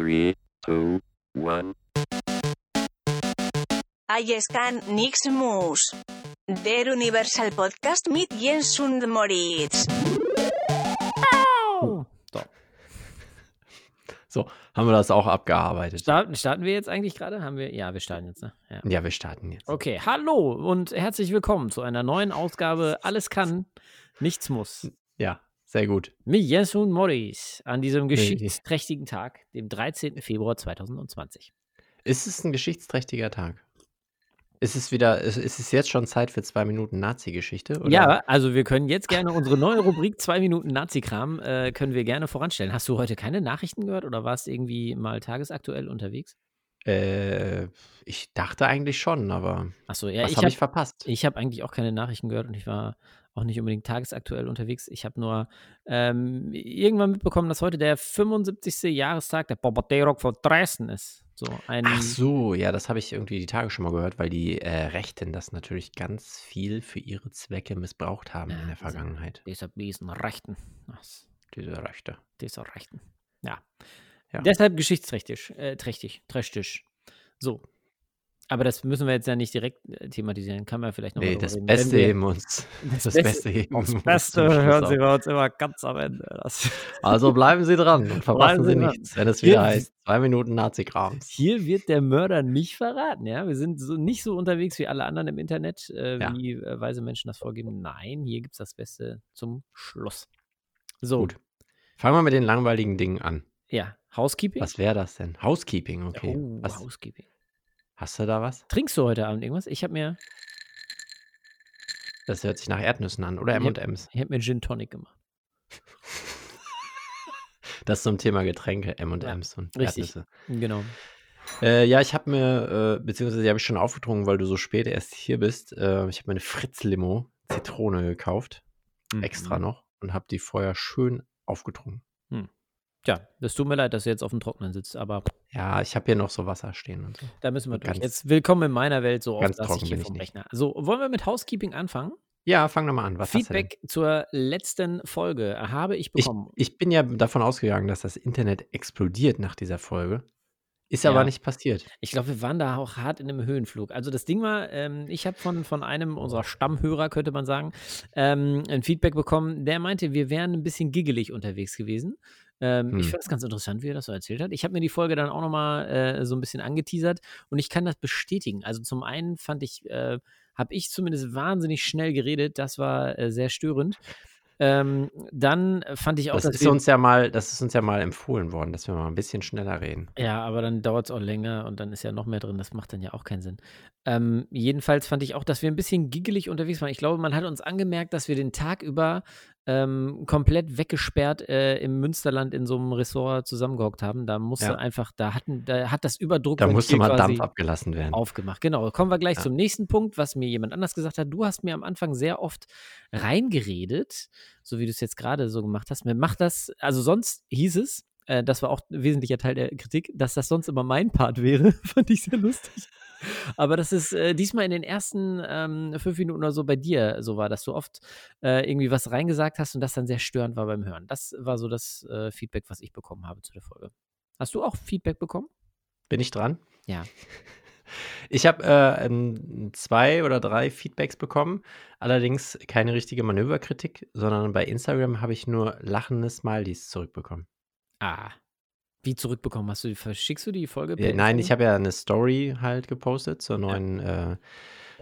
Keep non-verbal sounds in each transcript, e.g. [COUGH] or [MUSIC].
Three, two, one. Aiescan Nix Mus. Der Universal Podcast mit Jens und Moritz. So. So, haben wir das auch abgearbeitet. Starten, starten wir jetzt eigentlich gerade? Haben wir? Ja, wir starten jetzt, ne? Ja. Ja, wir starten jetzt. Okay, hallo und herzlich willkommen zu einer neuen Ausgabe Alles kann, nichts muss. Ja, sehr gut. Mit Jens und Morris an diesem geschichtsträchtigen Tag, dem 13. Februar 2020. Ist es ein geschichtsträchtiger Tag? Ist es wieder, ist, es jetzt schon Zeit für zwei Minuten Nazi-Geschichte? Ja, also wir können jetzt gerne unsere neue Rubrik zwei Minuten Nazi-Kram äh, können wir gerne voranstellen. Hast du heute keine Nachrichten gehört oder warst irgendwie mal tagesaktuell unterwegs? Äh, ich dachte eigentlich schon, aber Achso, ja, was ich habe habe ich verpasst? Ich habe eigentlich auch keine Nachrichten gehört und ich war auch nicht unbedingt tagesaktuell unterwegs. Ich habe nur ähm, irgendwann mitbekommen, dass heute der 75. Jahrestag der Bombardierung von Dresden ist. So ein Ach so, ja, das habe ich irgendwie die Tage schon mal gehört, weil die äh, Rechten das natürlich ganz viel für ihre Zwecke missbraucht haben Ja, in der diese- Vergangenheit. dieser Besen Rechten. Das, Diese Rechte. dieser Rechten. Ja. Ja. Deshalb geschichtsträchtig, äh, trächtig, trächtig. So. Aber das müssen wir jetzt ja nicht direkt äh, thematisieren. Kann man ja vielleicht noch Nee, das Beste wir- heben uns. [LAUGHS] Das, Beste- Beste heben Das uns Beste zum Schluss hören. Sie bei uns immer ganz am Ende. Das [LAUGHS] Also bleiben Sie dran und verpassen Sie Sie nichts, wenn es wieder heißt, zwei Minuten Nazi-Krams. Hier wird der Mörder nicht verraten, ja. Wir sind so nicht so unterwegs wie alle anderen im Internet, äh, Ja. wie äh, weise Menschen das vorgeben. Nein, hier gibt es das Beste zum Schluss. So, Gut. Fangen wir mit den langweiligen Dingen an. ja, Housekeeping. Was wäre das denn? Housekeeping, okay. Oh, was, Housekeeping. Hast du da was? Trinkst du heute Abend irgendwas? Ich habe mir, Das hört sich nach Erdnüssen an oder. M&M's. ich hab mir Gin Tonic gemacht. [LAUGHS] Das zum Thema Getränke, M&M's und richtig. Erdnüsse. Genau. Äh, ja, ich habe mir, äh, beziehungsweise die habe ich schon aufgetrunken, weil du so spät erst hier bist. Äh, ich habe mir eine Fritz-Limo Zitrone gekauft, extra Mhm. noch, und habe die vorher schön aufgetrunken. Tja, das tut mir leid, dass du jetzt auf dem Trocknen sitzt, aber Ja, ich habe hier noch so Wasser stehen und so. da müssen wir durch. Ganz- Jetzt willkommen in meiner Welt, so oft dass ich hier ich vom. Rechner. So, wollen wir mit Housekeeping anfangen? Ja, fang doch mal an. Was Feedback zur letzten Folge habe ich bekommen. Ich, ich bin ja davon ausgegangen, dass das Internet explodiert nach dieser Folge. Ist aber Ja. nicht passiert. Ich glaube, wir waren da auch hart in einem Höhenflug. Also das Ding war, ähm, ich habe von, von einem unserer Stammhörer, könnte man sagen, ähm, ein Feedback bekommen, der meinte, wir wären ein bisschen giggelig unterwegs gewesen. Ähm, Ich Hm. fand es ganz interessant, wie er das so erzählt hat. Ich habe mir die Folge dann auch nochmal äh, so ein bisschen angeteasert und ich kann das bestätigen. Also zum einen fand ich, äh, habe ich zumindest wahnsinnig schnell geredet. Das war äh, sehr störend. Ähm, dann fand ich auch, Das ist uns ja mal, das ist uns ja mal empfohlen worden, dass wir mal ein bisschen schneller reden. Ja, aber dann dauert es auch länger und dann ist ja noch mehr drin. Das macht dann ja auch keinen Sinn. Ähm, jedenfalls fand ich auch, dass wir ein bisschen giggelig unterwegs waren. Ich glaube, man hat uns angemerkt, dass wir den Tag über ähm, komplett weggesperrt äh, im Münsterland in so einem Ressort zusammengehockt haben. Da musste Ja. einfach, da hatten, da hat das Überdruck Da musste mal Dampf abgelassen werden. aufgemacht. Genau, kommen wir gleich Ja. zum nächsten Punkt, was mir jemand anders gesagt hat. Du hast mir am Anfang sehr oft reingeredet, so wie du es jetzt gerade so gemacht hast. Mir macht das, also sonst hieß es, äh, das war auch ein wesentlicher Teil der Kritik, dass das sonst immer mein Part wäre. [LAUGHS] Fand ich sehr lustig. Aber dass es äh, diesmal in den ersten ähm, fünf Minuten oder so bei dir so war, dass du oft äh, irgendwie was reingesagt hast und das dann sehr störend war beim Hören. Das war so das äh, Feedback, was ich bekommen habe zu der Folge. Hast du auch Feedback bekommen? Bin ich dran? Ja. [LAUGHS] Ich habe äh, zwei oder drei Feedbacks bekommen, allerdings keine richtige Manöverkritik, sondern bei Instagram habe ich nur lachende Smileys zurückbekommen. Ah. Wie zurückbekommen? Hast du die, verschickst du die Folge? Ja, nein, ich habe ja eine Story halt gepostet zur neuen, äh,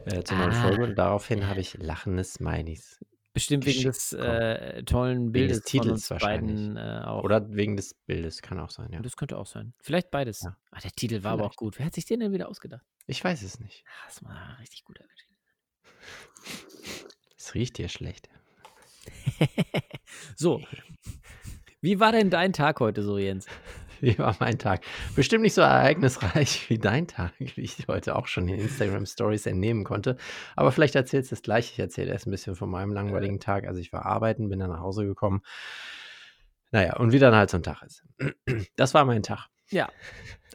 äh, zur neuen Ah. Folge und daraufhin habe ich lachende Smileys. Bestimmt wegen des äh, tollen Wegen Bildes des von Titels wahrscheinlich. beiden äh, auch. Oder wegen des Bildes, kann auch sein, ja. Das könnte auch sein. Vielleicht beides. Ja. Ah, der Titel war aber auch Vielleicht. gut. Wer hat sich den denn wieder ausgedacht? Ich weiß es nicht. Ah, das war richtig gut. [LAUGHS] Es riecht hier schlecht. [LAUGHS] So. [LAUGHS] Wie war denn dein Tag heute so, Jens? [LAUGHS] Wie war mein Tag? Bestimmt nicht so ereignisreich [LAUGHS] wie dein Tag, wie ich heute auch schon in Instagram Stories entnehmen konnte. Aber vielleicht erzählst du es gleich. Ich erzähle erst ein bisschen von meinem langweiligen Tag. Also ich war arbeiten, bin dann nach Hause gekommen. Naja, und wie dann halt so ein Tag ist. [CLEARS THROAT] Das war mein Tag. Ja.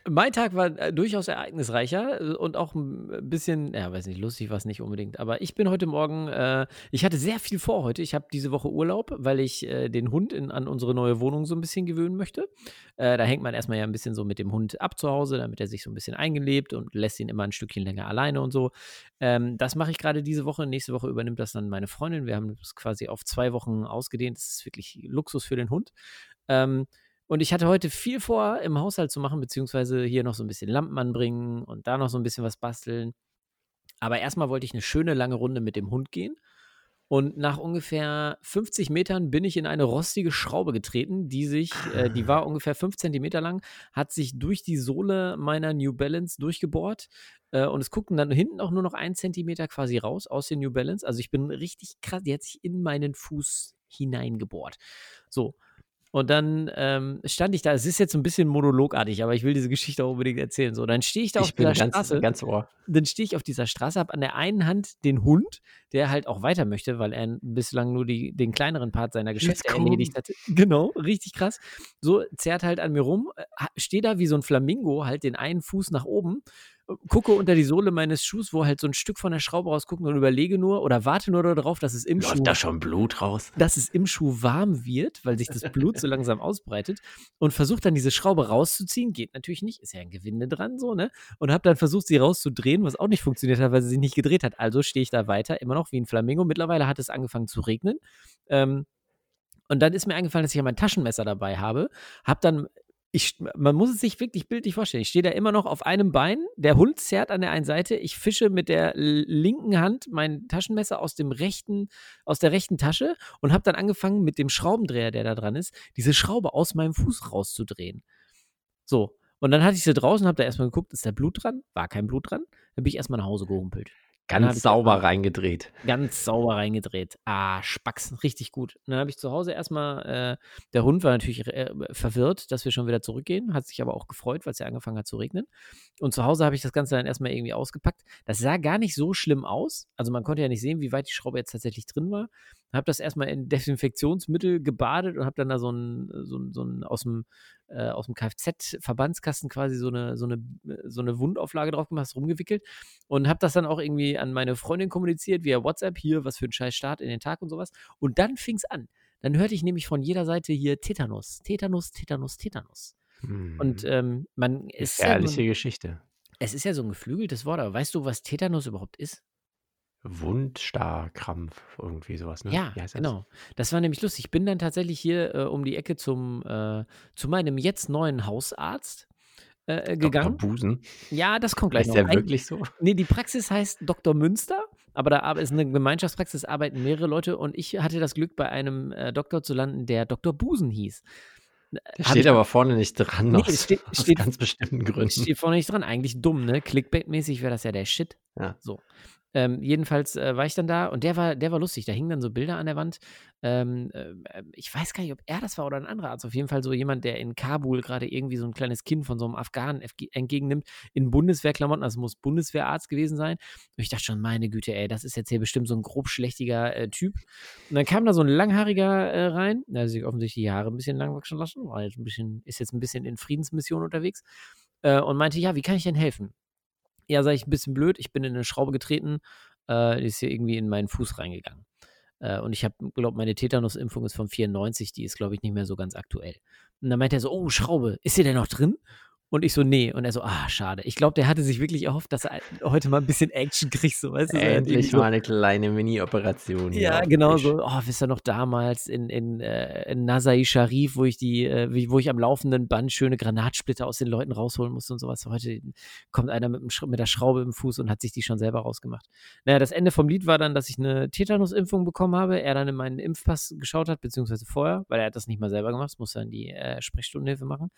Mein Tag war äh, durchaus ereignisreicher äh, und auch ein bisschen, ja, weiß nicht, lustig war es nicht unbedingt. Aber ich bin heute Morgen, äh, ich hatte sehr viel vor heute. Ich habe diese Woche Urlaub, weil ich äh, den Hund in, an unsere neue Wohnung so ein bisschen gewöhnen möchte. Äh, da hängt man erstmal ja ein bisschen so mit dem Hund ab zu Hause, damit er sich so ein bisschen eingelebt und lässt ihn immer ein Stückchen länger alleine und so. Ähm, das mache ich gerade diese Woche. Nächste Woche übernimmt das dann meine Freundin. Wir haben das quasi auf zwei Wochen ausgedehnt. Das ist wirklich Luxus für den Hund. Ähm, und ich hatte heute viel vor, im Haushalt zu machen, beziehungsweise hier noch so ein bisschen Lampen anbringen und da noch so ein bisschen was basteln. Aber erstmal wollte ich eine schöne lange Runde mit dem Hund gehen. Und nach ungefähr 50 Metern bin ich in eine rostige Schraube getreten, die sich, äh, die war [LAUGHS] ungefähr 5 Zentimeter lang, hat sich durch die Sohle meiner New Balance durchgebohrt. Äh, und es guckten dann hinten auch nur noch ein Zentimeter quasi raus aus den New Balance. Also ich bin richtig krass, die hat sich in meinen Fuß hineingebohrt. So. Und dann ähm, stand ich da, es ist jetzt ein bisschen monologartig, aber ich will diese Geschichte auch unbedingt erzählen. So, dann stehe ich da Ich auf bin dieser ganz, Straße. ganz ohr. Dann stehe ich auf dieser Straße, habe an der einen Hand den Hund, der halt auch weiter möchte, weil er bislang nur die, den kleineren Part seiner Geschäfte erledigt hatte. Genau, richtig krass. So zerrt halt an mir rum, äh, stehe da wie so ein Flamingo, halt den einen Fuß nach oben, gucke unter die Sohle meines Schuhs, wo halt so ein Stück von der Schraube rausguckt und überlege nur oder warte nur darauf, dass es im Schuh Läuft da schon Blut raus? dass es im Schuh warm wird, weil sich das Blut so langsam ausbreitet und versucht dann diese Schraube rauszuziehen. Geht natürlich nicht, ist ja ein Gewinde dran, so, ne? Und habe dann versucht, sie rauszudrehen, was auch nicht funktioniert hat, weil sie sich nicht gedreht hat. Also stehe ich da weiter, immer noch wie ein Flamingo. Mittlerweile hat es angefangen zu regnen. Ähm, und dann ist mir eingefallen, dass ich ja mein Taschenmesser dabei habe. Hab dann, ich, man muss es sich wirklich bildlich vorstellen. Ich stehe da immer noch auf einem Bein, der Hund zerrt an der einen Seite, ich fische mit der linken Hand mein Taschenmesser aus dem rechten, aus der rechten Tasche und habe dann angefangen, mit dem Schraubendreher, der da dran ist, diese Schraube aus meinem Fuß rauszudrehen. So. Und dann hatte ich sie draußen, habe da erstmal geguckt, ist da Blut dran? War kein Blut dran. Dann bin ich erstmal nach Hause gehumpelt. Ganz ich sauber erstmal- reingedreht. ganz sauber reingedreht. Ah, Spacks, richtig gut. Und dann habe ich zu Hause erstmal, äh, der Hund war natürlich äh, verwirrt, dass wir schon wieder zurückgehen, hat sich aber auch gefreut, weil es ja angefangen hat zu regnen. Und zu Hause habe ich das Ganze dann erstmal irgendwie ausgepackt. Das sah gar nicht so schlimm aus. Also man konnte ja nicht sehen, wie weit die Schraube jetzt tatsächlich drin war. Habe das erstmal in Desinfektionsmittel gebadet und habe dann da so ein, so ein, so ein aus dem, äh, aus dem Kfz-Verbandskasten quasi so eine, so, eine, so eine Wundauflage drauf gemacht, rumgewickelt und habe das dann auch irgendwie an meine Freundin kommuniziert via WhatsApp hier, was für ein scheiß Start in den Tag und sowas. Und dann fing es an. Dann hörte ich nämlich von jeder Seite hier Tetanus, Tetanus, Tetanus, Tetanus. Und Hm. ähm, man ist ja, Ehrliche man, Geschichte. es ist ja so ein geflügeltes Wort, aber weißt du, was Tetanus überhaupt ist? Wundstarkrampf, irgendwie sowas, ne? Ja, genau. Das war nämlich lustig. Ich bin dann tatsächlich hier äh, um die Ecke zum, äh, zu meinem jetzt neuen Hausarzt äh, äh, Dr. gegangen. Busen. Ja, das kommt gleich noch. der wirklich so? Nee, die Praxis heißt Dr. Münster, aber da ist eine Gemeinschaftspraxis, arbeiten mehrere Leute und ich hatte das Glück, bei einem äh, Doktor zu landen, der Dr. Busen hieß. Der Hab steht aber vorne nicht dran, Nee, aus, steht- aus steht- ganz bestimmten Gründen. Steht vorne nicht dran, eigentlich dumm, ne? Clickbait-mäßig wäre das ja der Shit. Ja. So. Ähm, jedenfalls äh, war ich dann da und der war, der war lustig. Da hingen dann so Bilder an der Wand. Ähm, äh, ich weiß gar nicht, ob er das war oder ein anderer Arzt. Auf jeden Fall so jemand, der in Kabul gerade irgendwie so ein kleines Kind von so einem Afghanen FG entgegennimmt, in Bundeswehrklamotten. Also muss Bundeswehrarzt gewesen sein. Und ich dachte schon, meine Güte, ey, das ist jetzt hier bestimmt so ein grob schlechtiger äh, Typ. Und dann kam da so ein langhaariger äh, rein, der sich offensichtlich die Haare ein bisschen lang wachsen lassen, war jetzt ein bisschen, ist jetzt ein bisschen in Friedensmission unterwegs äh, und meinte, ja, wie kann ich denn helfen? Ja, sag ich, ein bisschen blöd, ich bin in eine Schraube getreten, äh, die ist hier irgendwie in meinen Fuß reingegangen. Äh, und ich habe, glaube meine Tetanus-Impfung ist von 94, die ist, glaube ich, nicht mehr so ganz aktuell. Und dann meinte er so, oh, Schraube, ist sie denn noch drin? Und ich so, nee. Und er so, ah, schade. Ich glaube, der hatte sich wirklich erhofft, dass er heute mal ein bisschen Action kriegt, so, weißt du? irgendwie Endlich so, mal eine kleine Mini-Operation. hier ja, genau so. Oh, wisst ihr noch damals in, in, äh, in Nasai Sharif, wo ich die, äh, wo ich am laufenden Band schöne Granatsplitter aus den Leuten rausholen musste und sowas. Heute kommt einer mit, dem mit der Schraube im Fuß und hat sich die schon selber rausgemacht. Naja, das Ende vom Lied war dann, dass ich eine Tetanus-Impfung bekommen habe. Er dann in meinen Impfpass geschaut hat, beziehungsweise vorher, weil er hat das nicht mal selber gemacht, das musste dann die äh, Sprechstundenhilfe machen.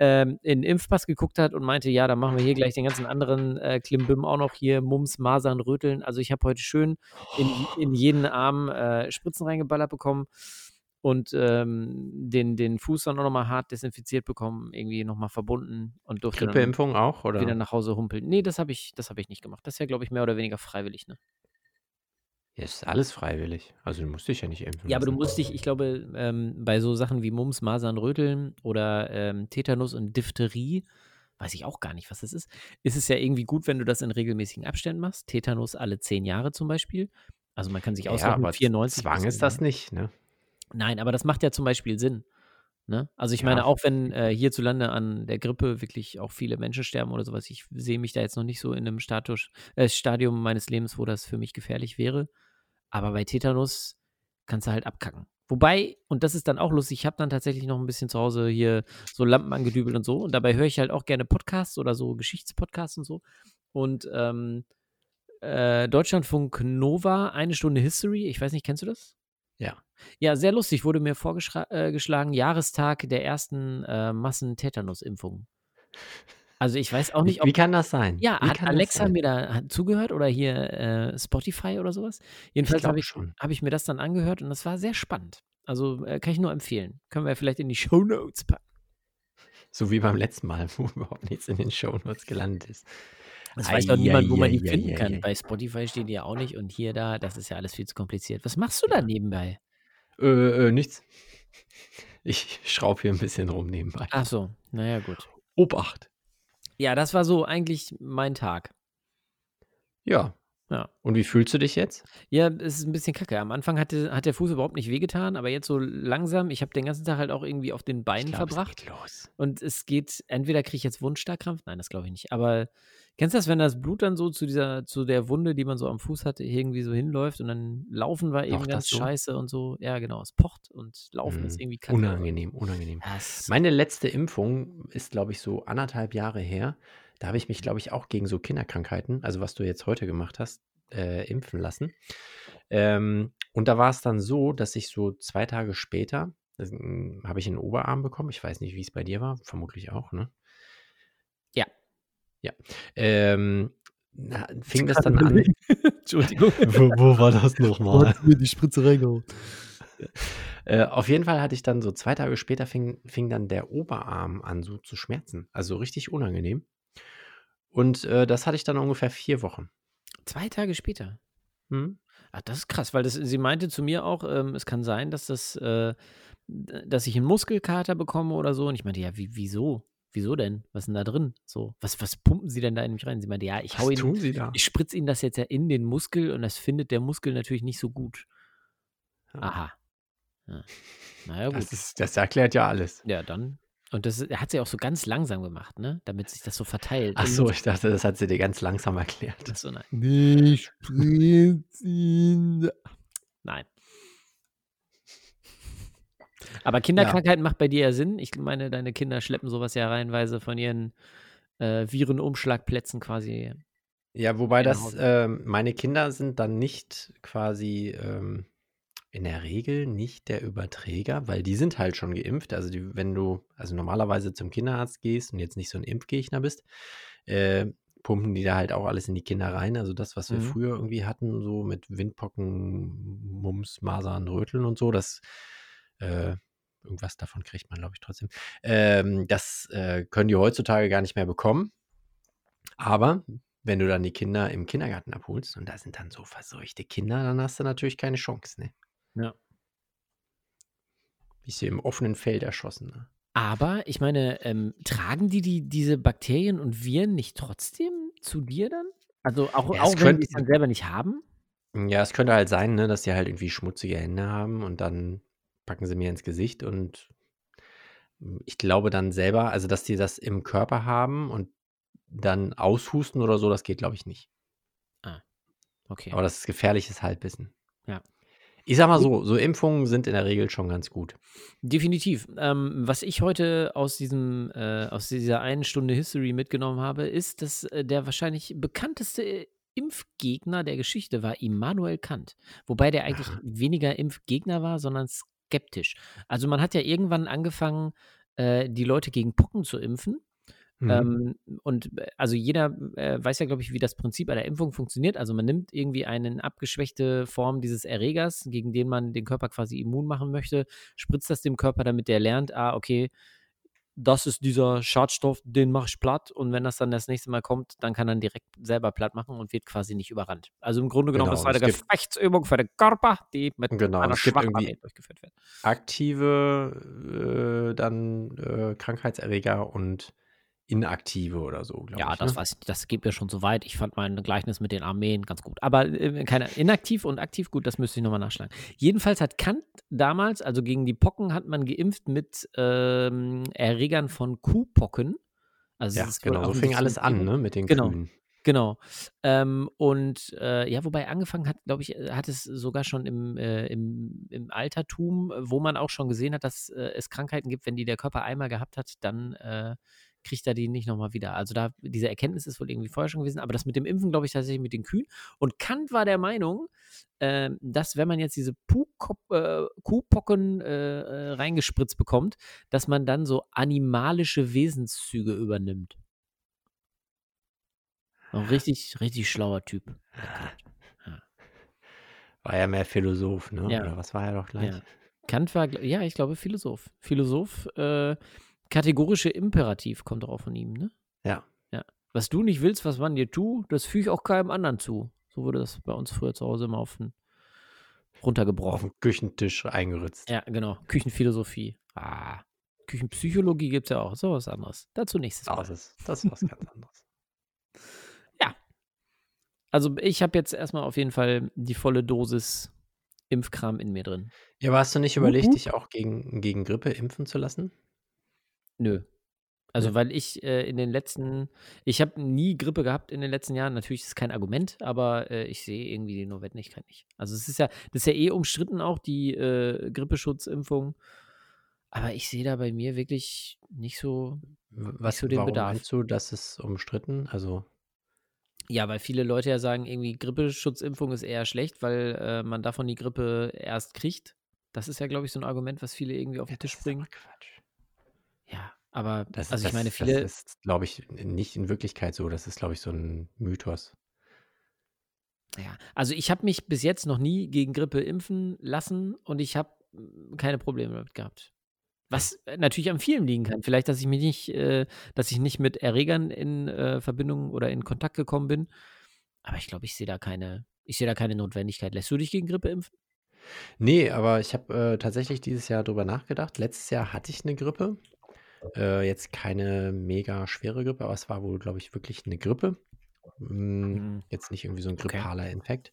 Ähm, in den Impfpass geguckt hat und meinte, ja, dann machen wir hier gleich den ganzen anderen äh, Klimbim auch noch hier, Mumps, Masern, Röteln. Also ich habe heute schön in, in jeden Arm äh, Spritzen reingeballert bekommen und ähm, den, den Fuß dann auch nochmal hart desinfiziert bekommen, irgendwie nochmal verbunden und durfte Grippeimpfung auch, oder? wieder nach Hause humpeln. Nee, das habe ich, das hab ich nicht gemacht. Das ist ja, glaube ich, mehr oder weniger freiwillig, ne? Ja, ist alles freiwillig. Also du musst dich ja nicht impfen Ja, aber du lassen. musst dich, ich glaube, ähm, bei so Sachen wie Mumps, Masern, Röteln oder ähm, Tetanus und Diphtherie weiß ich auch gar nicht, was das ist, ist es ja irgendwie gut, wenn du das in regelmäßigen Abständen machst. Tetanus alle zehn Jahre zum Beispiel. Also man kann sich Ja, ausrechnen, aber 94 Zwang ist das nicht, ne? Nein, aber das macht ja zum Beispiel Sinn. Ne? Also ich meine, Ja. auch wenn äh, hierzulande an der Grippe wirklich auch viele Menschen sterben oder sowas, ich sehe mich da jetzt noch nicht so in einem Status, äh, Stadium meines Lebens, wo das für mich gefährlich wäre. Aber bei Tetanus kannst du halt abkacken. Wobei, und das ist dann auch lustig, ich habe dann tatsächlich noch ein bisschen zu Hause hier so Lampen angedübelt und so. Und dabei höre ich halt auch gerne Podcasts oder so Geschichtspodcasts und so. Und ähm, äh, Deutschlandfunk Nova, eine Stunde History, ich weiß nicht, kennst du das? Ja. Ja, sehr lustig, wurde mir vorgeschlagen, Jahrestag der ersten äh, Massentetanusimpfung. Also ich weiß auch Wie, nicht, wie ob. kann das sein? Ja, Wie hat Alexa sein? mir da zugehört oder hier äh, Spotify oder sowas? Jedenfalls habe ich, hab ich mir das dann angehört und das war sehr spannend. Also äh, kann ich nur empfehlen. Können wir vielleicht in die Show Notes packen. So wie beim letzten Mal, wo [LAUGHS] überhaupt nichts in den Shownotes gelandet ist. Das weiß doch niemand, wo man die finden kann. Bei Spotify steht die ja auch nicht und hier, da, das ist ja alles viel zu kompliziert. Was machst du da nebenbei? Äh, äh, nichts. Ich schraube hier ein bisschen rum nebenbei. Ach so, naja, gut. Obacht. Ja, das war so eigentlich mein Tag. Ja. Ja. Und wie fühlst du dich jetzt? Ja, es ist ein bisschen kacke. Am Anfang hatte, hat der Fuß überhaupt nicht wehgetan, aber jetzt so langsam, ich habe den ganzen Tag halt auch irgendwie auf den Beinen glaube, es verbracht. geht los. Und es geht, entweder kriege ich jetzt Wundstarkrampf, nein, das glaube ich nicht. Aber kennst du das, wenn das Blut dann so zu dieser, zu der Wunde, die man so am Fuß hatte, irgendwie so hinläuft und dann Laufen war eben Pocht ganz das so? scheiße und so. Ja, genau, es pocht und Laufen ist Hm. irgendwie kacke. Unangenehm, unangenehm. Ja, es- Meine letzte Impfung ist, glaube ich, so anderthalb Jahre her. Da habe ich mich, glaube ich, auch gegen so Kinderkrankheiten, also was du jetzt heute gemacht hast, äh, impfen lassen. Ähm, und da war es dann so, dass ich so zwei Tage später, mm, habe ich einen Oberarm bekommen. Ich weiß nicht, wie es bei dir war. Vermutlich auch, ne? Ja. Ähm, na, fing das dann an. [LAUGHS] Entschuldigung. wo, wo war das Wo nochmal? du mir die Spritze reingehauen? Äh, auf jeden Fall hatte ich dann so zwei Tage später fing, fing dann der Oberarm an so zu schmerzen. Also richtig unangenehm. Und äh, das hatte ich dann ungefähr vier Wochen. Zwei Tage später. Hm? Ach, das ist krass, weil das, sie meinte zu mir auch, ähm, es kann sein, dass das, äh, dass ich einen Muskelkater bekomme oder so. Und ich meinte, ja, wie, wieso? Wieso denn? Was ist denn da drin? So, was, was pumpen sie denn da in mich rein? Sie meinte, ja, ich hau Was ihn, ich spritze ihnen das jetzt ja in den Muskel und das findet der Muskel natürlich nicht so gut. Ja. Aha. Ja. Naja, gut. Das, ist, das erklärt ja alles. Ja, dann. Und das hat sie auch so ganz langsam gemacht, ne? Damit sich das so verteilt. Ach so, ich dachte, das hat sie dir ganz langsam erklärt. Ach so, nein. Nicht spritzen. Nein. Aber Kinderkrankheiten macht bei dir ja Sinn. Ich meine, deine Kinder schleppen sowas ja reihenweise von ihren äh, Virenumschlagplätzen quasi. Ja, wobei Ja, das, ähm, meine Kinder sind dann nicht quasi ähm, in der Regel nicht der Überträger, weil die sind halt schon geimpft. Also die, wenn du also normalerweise zum Kinderarzt gehst und jetzt nicht so ein Impfgegner bist, äh, pumpen die da halt auch alles in die Kinder rein. Also das, was wir Mhm. früher irgendwie hatten, so mit Windpocken, Mumps, Masern, Röteln und so, das äh, irgendwas davon kriegt man, glaube ich, trotzdem. Ähm, das äh, können die heutzutage gar nicht mehr bekommen. Aber wenn du dann die Kinder im Kindergarten abholst und da sind dann so verseuchte Kinder, dann hast du natürlich keine Chance, ne? Ja. Bist du im offenen Feld erschossen, ne? Aber ich meine, ähm, tragen die, die diese Bakterien und Viren nicht trotzdem zu dir dann? Also auch, Ja, auch wenn die es dann selber nicht haben? Ja, es könnte halt sein, ne, dass die halt irgendwie schmutzige Hände haben und dann packen sie mir ins Gesicht und ich glaube dann selber, also dass die das im Körper haben und dann aushusten oder so, das geht, glaube ich, nicht. Okay. Aber das ist gefährliches Halbwissen. Ja. Ich sag mal so, so Impfungen sind in der Regel schon ganz gut. Definitiv. Ähm, was ich heute aus diesem, äh, aus dieser einen Stunde History mitgenommen habe, ist, dass äh, der wahrscheinlich bekannteste äh, Impfgegner der Geschichte war Immanuel Kant. Wobei der eigentlich weniger Impfgegner war, sondern skeptisch. Also man hat ja irgendwann angefangen, äh, die Leute gegen Pocken zu impfen. Mhm. Ähm, und äh, also jeder äh, weiß ja, glaube ich, wie das Prinzip einer Impfung funktioniert. Also man nimmt irgendwie eine abgeschwächte Form dieses Erregers, gegen den man den Körper quasi immun machen möchte, spritzt das dem Körper, damit der lernt, ah, okay, das ist dieser Schadstoff, den mache ich platt. Und wenn das dann das nächste Mal kommt, dann kann er direkt selber platt machen und wird quasi nicht überrannt. Also im Grunde genommen Genau, ist es eine Gefechtsübung für den Körper, die mit Genau, einer Armee durchgeführt wird. aktive äh, dann äh, Krankheitserreger und Inaktive oder so, glaube Ja, ich. das Ne? weiß ich, das geht mir schon so weit. Ich fand mein Gleichnis mit den Armeen ganz gut. Aber äh, keine inaktiv und aktiv gut, das müsste ich nochmal nachschlagen. Jedenfalls hat Kant damals, also gegen die Pocken, hat man geimpft mit ähm, Erregern von Kuhpocken. Also Ja, genau. So fing alles an, ne? Mit den Genau. Kühen. Genau. Ähm, und äh, ja, wobei angefangen hat, glaube ich, äh, hat es sogar schon im, äh, im, im Altertum, wo man auch schon gesehen hat, dass äh, es Krankheiten gibt, wenn die der Körper einmal gehabt hat, dann äh, kriegt er die nicht nochmal wieder. Also da, diese Erkenntnis ist wohl irgendwie vorher schon gewesen, aber das mit dem Impfen, glaube ich, tatsächlich mit den Kühen. Und Kant war der Meinung, äh, dass wenn man jetzt diese äh, Kuhpocken äh, äh, reingespritzt bekommt, dass man dann so animalische Wesenszüge übernimmt. Ein richtig, richtig schlauer Typ. Kant. War ja mehr Philosoph, ne? Ja. Oder was war er doch gleich? Ja. Kant war, ja, ich glaube, Philosoph. Philosoph, äh, kategorische Imperativ kommt auch von ihm, ne? Ja. Ja. Was du nicht willst, was man dir tu, das füge ich auch keinem anderen zu. So wurde das bei uns früher zu Hause immer auf den, Auf runtergebrochen. dem Küchentisch eingeritzt. Ja, genau. Küchenphilosophie. Ah. Küchenpsychologie gibt es ja auch. Auch was anderes. Dazu nächstes Mal. Das ist, das ist was ganz [LAUGHS] anderes. Also ich habe jetzt erstmal auf jeden Fall die volle Dosis Impfkram in mir drin. Ja, aber hast du nicht überlegt, hup. dich auch gegen, gegen Grippe impfen zu lassen? Nö. Also, weil ich äh, in den letzten, ich habe nie Grippe gehabt in den letzten Jahren. Natürlich ist es kein Argument, aber äh, ich sehe irgendwie die Notwendigkeit nicht. Also, es ist ja, das ist ja eh umstritten auch, die äh, Grippeschutzimpfung. Aber ich sehe da bei mir wirklich nicht so, Was, so den warum Bedarf. meinst du, das ist umstritten? Also, ja, weil viele Leute ja sagen, irgendwie Grippeschutzimpfung ist eher schlecht, weil äh, man davon die Grippe erst kriegt. Das ist ja, glaube ich, so ein Argument, was viele irgendwie auf den ja, Tisch bringen. Quatsch. Aber, Das, also ich das, meine, das viele, ist, glaube ich, nicht in Wirklichkeit so. Das ist, glaube ich, so ein Mythos. Ja, also ich habe mich bis jetzt noch nie gegen Grippe impfen lassen und ich habe mm, keine Probleme damit gehabt. Was äh, natürlich an vielen liegen kann. Vielleicht, dass ich mich nicht, äh, dass ich nicht mit Erregern in äh, Verbindung oder in Kontakt gekommen bin. Aber ich glaube, ich sehe da keine, ich sehe da keine Notwendigkeit. Lässt du dich gegen Grippe impfen? Nee, aber ich habe äh, tatsächlich dieses Jahr drüber nachgedacht. Letztes Jahr hatte ich eine Grippe. Äh, jetzt keine mega schwere Grippe, aber es war wohl, glaube ich, wirklich eine Grippe. Mm, Hm, Jetzt nicht irgendwie so ein Okay. grippaler Infekt.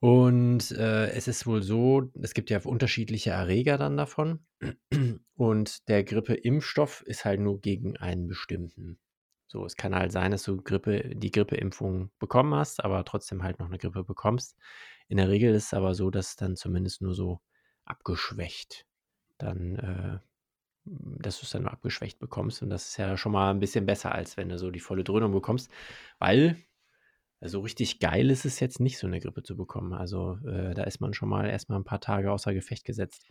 Und äh, es ist wohl so, es gibt ja unterschiedliche Erreger dann davon. Und der Grippeimpfstoff ist halt nur gegen einen bestimmten. So, es kann halt sein, dass du Grippe, die Grippeimpfung bekommen hast, aber trotzdem halt noch eine Grippe bekommst. In der Regel ist es aber so, dass dann zumindest nur so abgeschwächt dann, äh, dass du es dann abgeschwächt bekommst. Und das ist ja schon mal ein bisschen besser, als wenn du so die volle Dröhnung bekommst, weil so richtig geil ist es jetzt nicht, so eine Grippe zu bekommen. Also äh, da ist man schon mal erstmal ein paar Tage außer Gefecht gesetzt.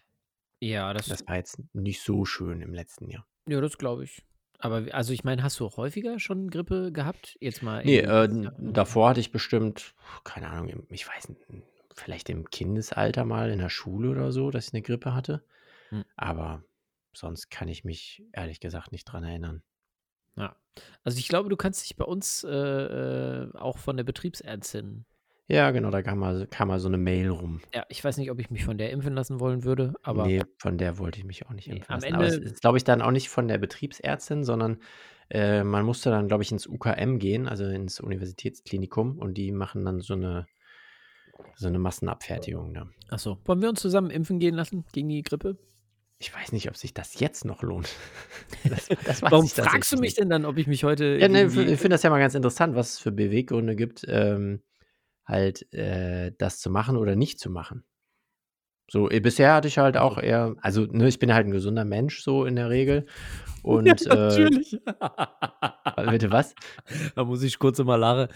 Ja, das, Das war jetzt nicht so schön im letzten Jahr. ja, das glaube ich. Aber also ich meine, hast du auch häufiger schon Grippe gehabt? Jetzt mal Nee, äh, davor hatte ich bestimmt, keine Ahnung, ich weiß nicht, vielleicht im Kindesalter mal in der Schule oder so, dass ich eine Grippe hatte. Hm. Aber sonst kann ich mich ehrlich gesagt nicht dran erinnern. Ja. Also ich glaube, du kannst dich bei uns äh, äh, auch von der Betriebsärztin. Ja, genau, da kam mal, kam mal so eine Mail rum. Ja, ich weiß nicht, ob ich mich von der impfen lassen wollen würde, aber nee, von der wollte ich mich auch nicht Nee, impfen am lassen. Aber es Ende- ist, glaube ich, dann auch nicht von der Betriebsärztin, sondern äh, man musste dann, glaube ich, ins UKM gehen, also ins Universitätsklinikum, und die machen dann so eine, so eine Massenabfertigung. Ne? achso. Wollen wir uns zusammen impfen gehen lassen gegen die Grippe? Ich weiß nicht, ob sich das jetzt noch lohnt. [LAUGHS] Das, das Warum ich fragst du mich denn dann, ob ich mich heute. Ja, ne, ich finde das ja mal ganz interessant, was es für Beweggründe gibt, ähm, halt äh, das zu machen oder nicht zu machen. So, eh, bisher hatte ich halt auch eher, also ne, ich bin halt ein gesunder Mensch so in der Regel. [LAUGHS] Und ja, äh, natürlich. bitte was? [LAUGHS] da muss ich kurz immer lachen.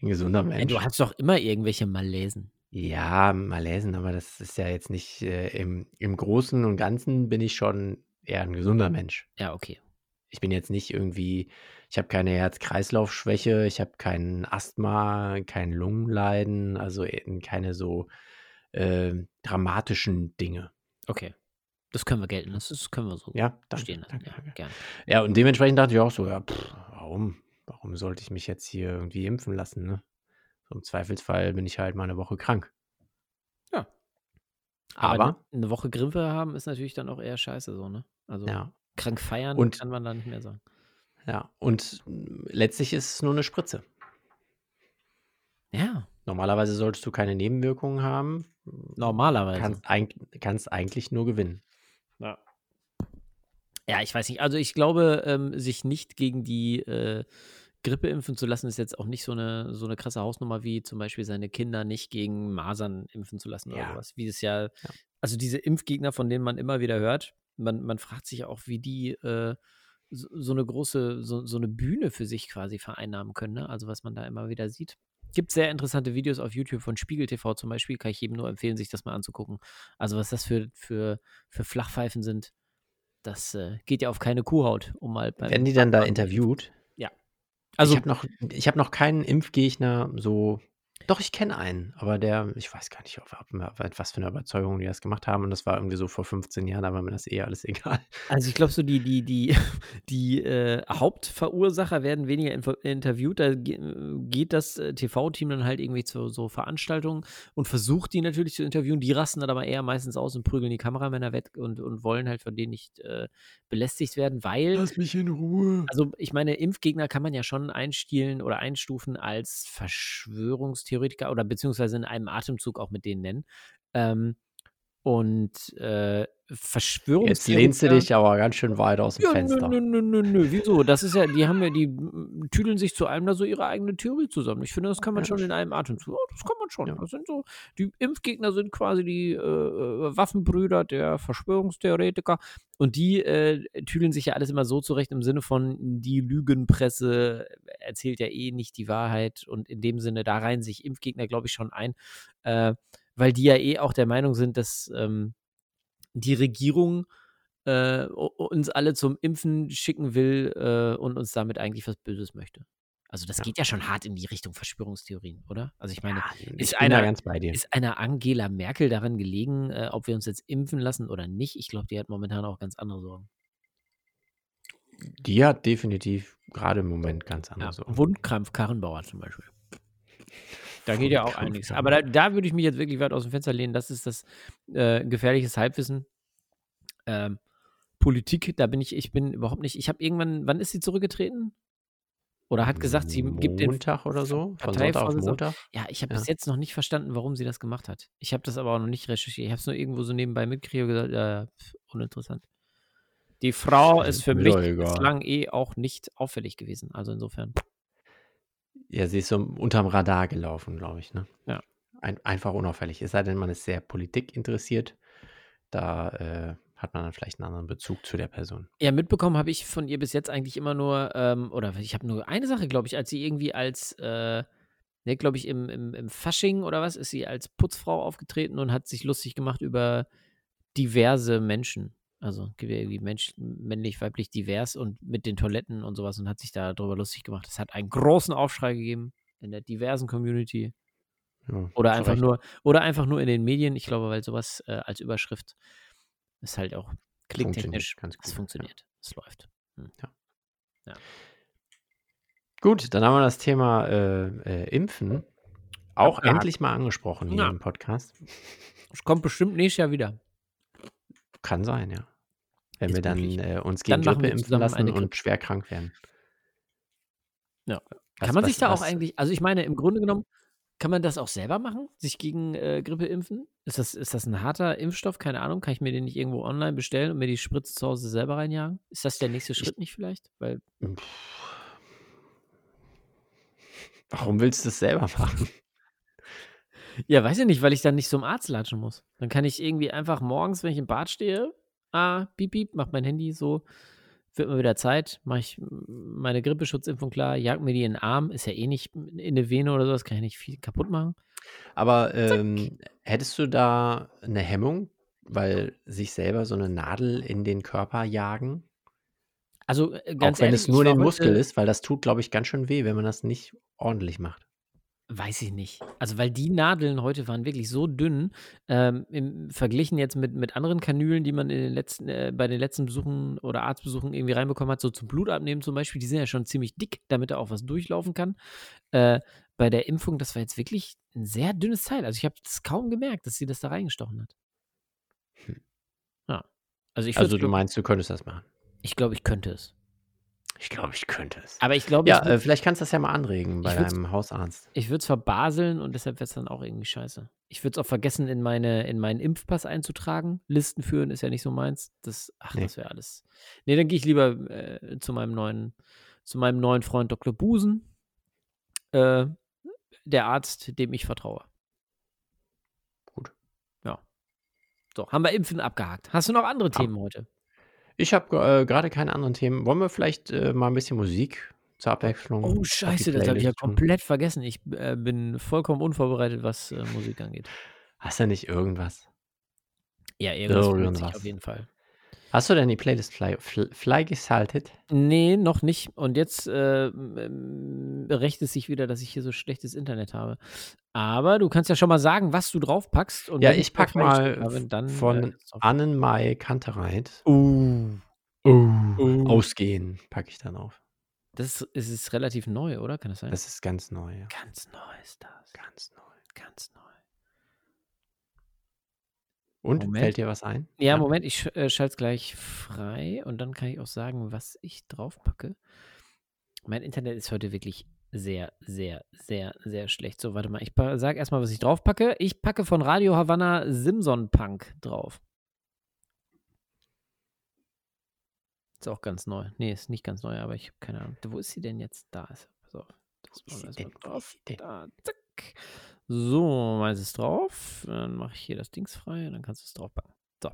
Ein gesunder Ey, Mensch. du hast doch immer irgendwelche Malesen. Ja, mal lesen, aber das ist ja jetzt nicht äh, im, im Großen und Ganzen bin ich schon eher ein gesunder Mensch. Ja, okay. Ich bin jetzt nicht irgendwie, ich habe keine Herz-Kreislauf-Schwäche, ich habe kein Asthma, kein Lungenleiden, also keine so äh, dramatischen Dinge. Okay. Das können wir gelten. Das, das können wir so Ja, danke, stehen lassen. danke, Ja, danke. gerne. Ja, und dementsprechend dachte ich auch so, ja, pff, warum? Warum sollte ich mich jetzt hier irgendwie impfen lassen? Ne? Im Zweifelsfall bin ich halt mal eine Woche krank. Ja. Aber, ne- eine Woche Grippe haben ist natürlich dann auch eher scheiße so, ne? Also ja, krank feiern Und- kann man da nicht mehr sagen. Ja, und letztlich ist es nur eine Spritze. Ja, Normalerweise solltest du keine Nebenwirkungen haben. normalerweise. Kannst, eig kannst eigentlich nur gewinnen. Ja. Ja, ich weiß nicht. Also ich glaube, ähm, sich nicht gegen die äh, Grippe impfen zu lassen, ist jetzt auch nicht so eine, so eine krasse Hausnummer, wie zum Beispiel seine Kinder nicht gegen Masern impfen zu lassen oder Ja. sowas. Wie das ja, Ja. also diese Impfgegner, von denen man immer wieder hört, man, man fragt sich auch, wie die äh, so, so eine große, so, so eine Bühne für sich quasi vereinnahmen können. Ne? Also was man da immer wieder sieht. Gibt sehr interessante Videos auf YouTube von Spiegel TV zum Beispiel, kann ich jedem nur empfehlen, sich das mal anzugucken. Also was das für, für, für Flachpfeifen sind, das äh, geht ja auf keine Kuhhaut, um mal Werden die dann da interviewt? Also ich habe noch, ich hab noch keinen Impfgegner so. Doch, ich kenne einen, aber der, ich weiß gar nicht, ob, ob, was für eine Überzeugung die das gemacht haben. Und das war irgendwie so vor 15 Jahren, da war mir das eh alles [LAUGHS] egal. Also ich glaube so, die, die, die, [LAUGHS] die äh, Hauptverursacher werden weniger interviewt. Da ge geht das äh, TV-Team dann halt irgendwie zu so Veranstaltungen und versucht die natürlich zu interviewen. Die rasten dann aber eher meistens aus und prügeln die Kameramänner weg und, und wollen halt von denen nicht äh, belästigt werden, weil mich in Ruhe. Also, ich meine, Impfgegner kann man ja schon einstielen oder einstufen als Verschwörungstheoretiker oder beziehungsweise in einem Atemzug auch mit denen nennen. Ähm, und äh, Jetzt Verschwörungstheoretiker. lehnst du dich aber ganz schön weit aus dem Ja, Fenster. nö, nö, nö, nö. Wieso? Das ist ja, die haben ja, die tüdeln sich zu einem da so ihre eigene Theorie zusammen. Ich finde, das kann man Ja, schon in einem Atemzug. Oh, das kann man schon. Ja. Das sind so, die Impfgegner sind quasi die äh, äh, Waffenbrüder der Verschwörungstheoretiker. Und die äh, tüdeln sich ja alles immer so zurecht im Sinne von, die Lügenpresse erzählt ja eh nicht die Wahrheit. Und in dem Sinne, da reihen sich Impfgegner, glaube ich, schon ein. Äh, weil die ja eh auch der Meinung sind, dass ähm, die Regierung äh, uns alle zum Impfen schicken will äh, und uns damit eigentlich was Böses möchte. Also das Ja. geht ja schon hart in die Richtung Verschwörungstheorien, oder? Also ich meine, Ja, ist ich einer- ganz bei dir. ist einer Angela Merkel daran gelegen, äh, ob wir uns jetzt impfen lassen oder nicht? Ich glaube, die hat momentan auch ganz andere Sorgen. Die hat definitiv gerade im Moment ganz andere Ja, Sorgen. Wundkrampf Karrenbauer zum Beispiel. Da geht ja auch einiges. Aber da, da würde ich mich jetzt wirklich weit aus dem Fenster lehnen. Das ist das äh, gefährliches Halbwissen. Ähm, Politik, da bin ich, ich bin überhaupt nicht. Ich habe irgendwann, wann ist sie zurückgetreten? Oder hat gesagt, sie gibt den Montag oder so? Von Sonntag auf Montag? Ja, ich habe Ja. bis jetzt noch nicht verstanden, warum sie das gemacht hat. Ich habe das aber auch noch nicht recherchiert. Ich habe es nur irgendwo so nebenbei mitgekriegt und gesagt, ja, pf, uninteressant. Die Frau ist für mich bislang eh auch nicht auffällig gewesen. Also insofern. Ja, sie ist so unterm Radar gelaufen, glaube ich. Ne? Ja. Ein, einfach unauffällig. Es sei denn, man ist sehr Politik interessiert. Da äh, hat man dann vielleicht einen anderen Bezug zu der Person. Ja, mitbekommen habe ich von ihr bis jetzt eigentlich immer nur, ähm, oder ich habe nur eine Sache, glaube ich, als sie irgendwie als, äh, ne, glaube ich, im, im, im Fasching oder was, ist sie als Putzfrau aufgetreten und hat sich lustig gemacht über diverse Menschen. Also gibt ja irgendwie Mensch, männlich, weiblich, divers und mit den Toiletten und sowas und hat sich darüber lustig gemacht. Das hat einen großen Aufschrei gegeben in der diversen Community. Ja, Oder einfach nur, oder einfach nur in den Medien. Ich glaube, weil sowas äh, als Überschrift ist halt auch. Funktioniert ganz Es gut, ja. funktioniert. Es läuft. Gut, dann haben wir das Thema äh, äh, Impfen auch Abgehakt. endlich mal angesprochen hier Ja. im Podcast. Es kommt bestimmt nächstes Jahr wieder. Kann sein, ja. Wenn Ist wir dann äh, uns Dann gegen machen Grippe impfen lassen und schwer krank werden. Ja. Was- kann man was- sich da auch was- eigentlich, also ich meine, im Grunde genommen, kann man das auch selber machen? Sich gegen äh, Grippe impfen? Ist das, ist das ein harter Impfstoff? Keine Ahnung. Kann ich mir den nicht irgendwo online bestellen und mir die Spritze zu Hause selber reinjagen? Ist das der nächste Schritt nicht vielleicht? Weil. Warum willst du es selber machen? ja, weiß ich nicht, weil ich dann nicht zum Arzt latschen muss. Dann kann ich irgendwie einfach morgens, wenn ich im Bad stehe, ah, piep, piep, macht mein Handy so, wird mal wieder Zeit, mache ich meine Grippeschutzimpfung klar, jag mir die in den Arm, ist ja eh nicht in eine Vene oder sowas, kann ich nicht viel kaputt machen. Aber ähm, hättest du da eine Hemmung, weil sich selber so eine Nadel in den Körper jagen? Also äh, ganz auch wenn ehrlich, es nur den Muskel ist, weil das tut, glaube ich, ganz schön weh, wenn man das nicht ordentlich macht. Weiß ich nicht. Also, weil die Nadeln heute waren wirklich so dünn, ähm, im verglichen jetzt mit, mit anderen Kanülen, die man in den letzten, äh, bei den letzten Besuchen oder Arztbesuchen irgendwie reinbekommen hat, so zum Blutabnehmen zum Beispiel, die sind ja schon ziemlich dick, damit da auch was durchlaufen kann. Äh, bei der Impfung, das war jetzt wirklich ein sehr dünnes Teil. Also ich habe es kaum gemerkt, dass sie das da reingestochen hat. Hm. Ja. Also ich, Also du meinst, du könntest das machen. ich glaube, ich könnte es. Ich glaube, ich könnte es. Aber ich glaube, Ja, ich äh, würde vielleicht kannst du das ja mal anregen bei Ich deinem Hausarzt. es verbaseln und deshalb wäre es dann auch irgendwie scheiße. Ich würde es auch vergessen, in, meine, in meinen Impfpass einzutragen. Listen führen ist ja nicht so meins. Das, ach, Nee. das wäre alles. Nee, dann gehe ich lieber äh, zu meinem neuen, zu meinem neuen Freund Dr. Busen. Äh, der Arzt, dem ich vertraue. Gut. Ja. So, haben wir Impfen abgehakt. Hast du noch andere Themen heute? Ich habe äh, gerade keine anderen Themen. Wollen wir vielleicht äh, mal ein bisschen Musik zur Abwechslung? Oh, scheiße, das habe ich ja komplett vergessen. Ich äh, bin vollkommen unvorbereitet, was äh, Musik angeht. Hast du nicht irgendwas? Ja, irgendwas sich Irgendwas. auf jeden Fall. Hast du denn die Playlist fly, fly, geschaltet? Nee, noch nicht. Und jetzt äh, rächt es sich wieder, dass ich hier so schlechtes Internet habe. Aber du kannst ja schon mal sagen, was du draufpackst. Und Ja, ich pack mal habe, dann, äh, von drauf- Annenmai Kantereit. Uh, Uh, Ausgehen packe ich dann auf. das ist, ist relativ neu, oder? Kann das sein? Das ist ganz neu. Ja. ganz neu ist das. Ganz neu. Ganz neu. Und Moment. fällt dir was ein? Ja, Moment, ich äh, schalte es gleich frei und dann kann ich auch sagen, was ich draufpacke. Mein Internet ist heute wirklich sehr, sehr, sehr, sehr schlecht. So, warte mal, ich pa- sag erstmal, was ich draufpacke. Ich packe von Radio Havanna Simson Punk drauf. Ist auch ganz neu. Nee, ist nicht ganz neu, aber ich habe keine Ahnung. Wo ist sie denn jetzt? Da ist sie. Pass auf. Das ist sie denn? denn? Da, zack. So, meins ist drauf. Dann mache ich hier das Dings frei und dann kannst du es draufpacken. So.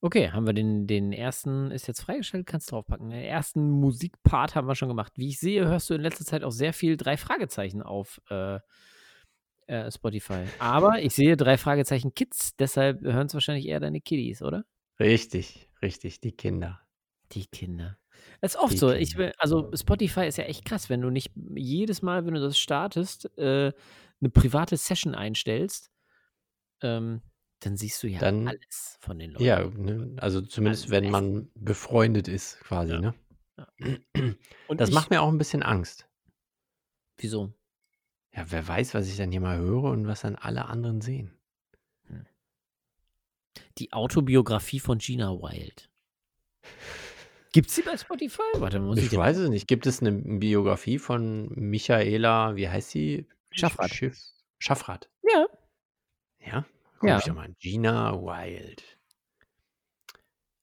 Okay, haben wir den, den ersten, ist jetzt freigestellt, kannst du draufpacken. Den ersten Musikpart haben wir schon gemacht. Wie ich sehe, hörst du in letzter Zeit auch sehr viel drei Fragezeichen auf äh, äh, Spotify. Aber ich sehe drei Fragezeichen Kids, deshalb hören es wahrscheinlich eher deine Kiddies, oder? Richtig, richtig, die Kinder. Die Kinder. Das ist oft Die so. Ich, also Spotify ist ja echt krass, wenn du nicht jedes Mal, wenn du das startest, äh, eine private Session einstellst, ähm, dann siehst du ja Dann- alles von den Leuten. Ja, ne? also zumindest Alles wenn man befreundet ist, quasi. Ja. Ne? Ja. [CLEARS THROAT] Und Das ich, macht mir auch ein bisschen Angst. Wieso? Ja, wer weiß, was ich dann hier mal höre und was dann alle anderen sehen. Die Autobiografie von Gina Wild. Gibt's sie bei Spotify? Warte, muss ich, Ich weiß es nicht. Gibt es eine Biografie von Michaela, wie heißt sie? Schaffrath. Schiff, Schaffrath. Ja. Ja? Guck Ja. ich doch mal. Gina Wild.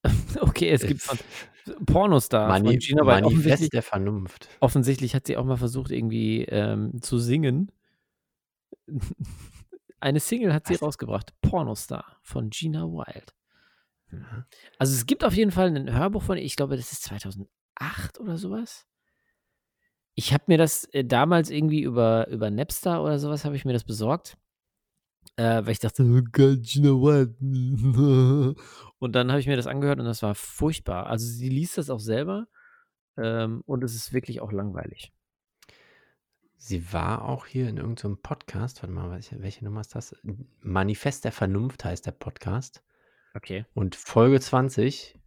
[LAUGHS] Okay, es gibt von Pornostar von Mani Gina Wild. Offensichtlich, Manifest der Vernunft. offensichtlich hat sie auch mal versucht, irgendwie ähm, zu singen. [LAUGHS] Eine Single hat sie Was? rausgebracht. Pornostar von Gina Wild. Mhm. Also es gibt auf jeden Fall ein Hörbuch von, ihr, ich glaube, das ist 2008 oder sowas. Ich habe mir das äh, damals irgendwie über, über Napster oder sowas, habe ich mir das besorgt. Äh, weil ich dachte, oh geil, Gina Wild. [LAUGHS] Und dann habe ich mir das angehört und das war furchtbar. Also sie liest das auch selber ähm, und es ist wirklich auch langweilig. Sie war auch hier in irgendeinem Podcast. Warte mal, welche, welche Nummer ist das? Manifest der Vernunft heißt der Podcast. Okay. Und Folge 20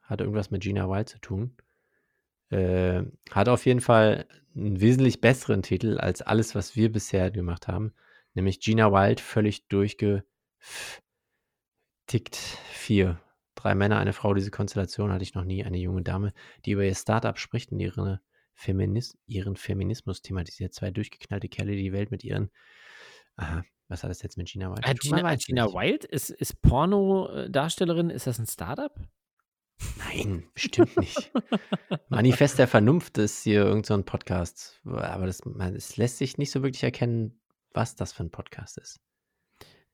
hat irgendwas mit Gina Wild zu tun. Äh, hat auf jeden Fall einen wesentlich besseren Titel als alles, was wir bisher gemacht haben. Nämlich Gina Wild völlig durchgetickt. Vier. Drei Männer, eine Frau. Diese Konstellation hatte ich noch nie. Eine junge Dame, die über ihr Startup spricht und ihre Feminis ihren Feminismus thematisiert. Zwei durchgeknallte Kerle, die die Welt mit ihren. Aha, was hat das jetzt mit Gina Wild Äh, Gina, Gina. Wild ist, ist Porno-Darstellerin, ist das ein Startup? Nein, bestimmt nicht. Manifest der Vernunft ist hier irgendein so ein Podcast. Aber das, es lässt sich nicht so wirklich erkennen, was das für ein Podcast ist.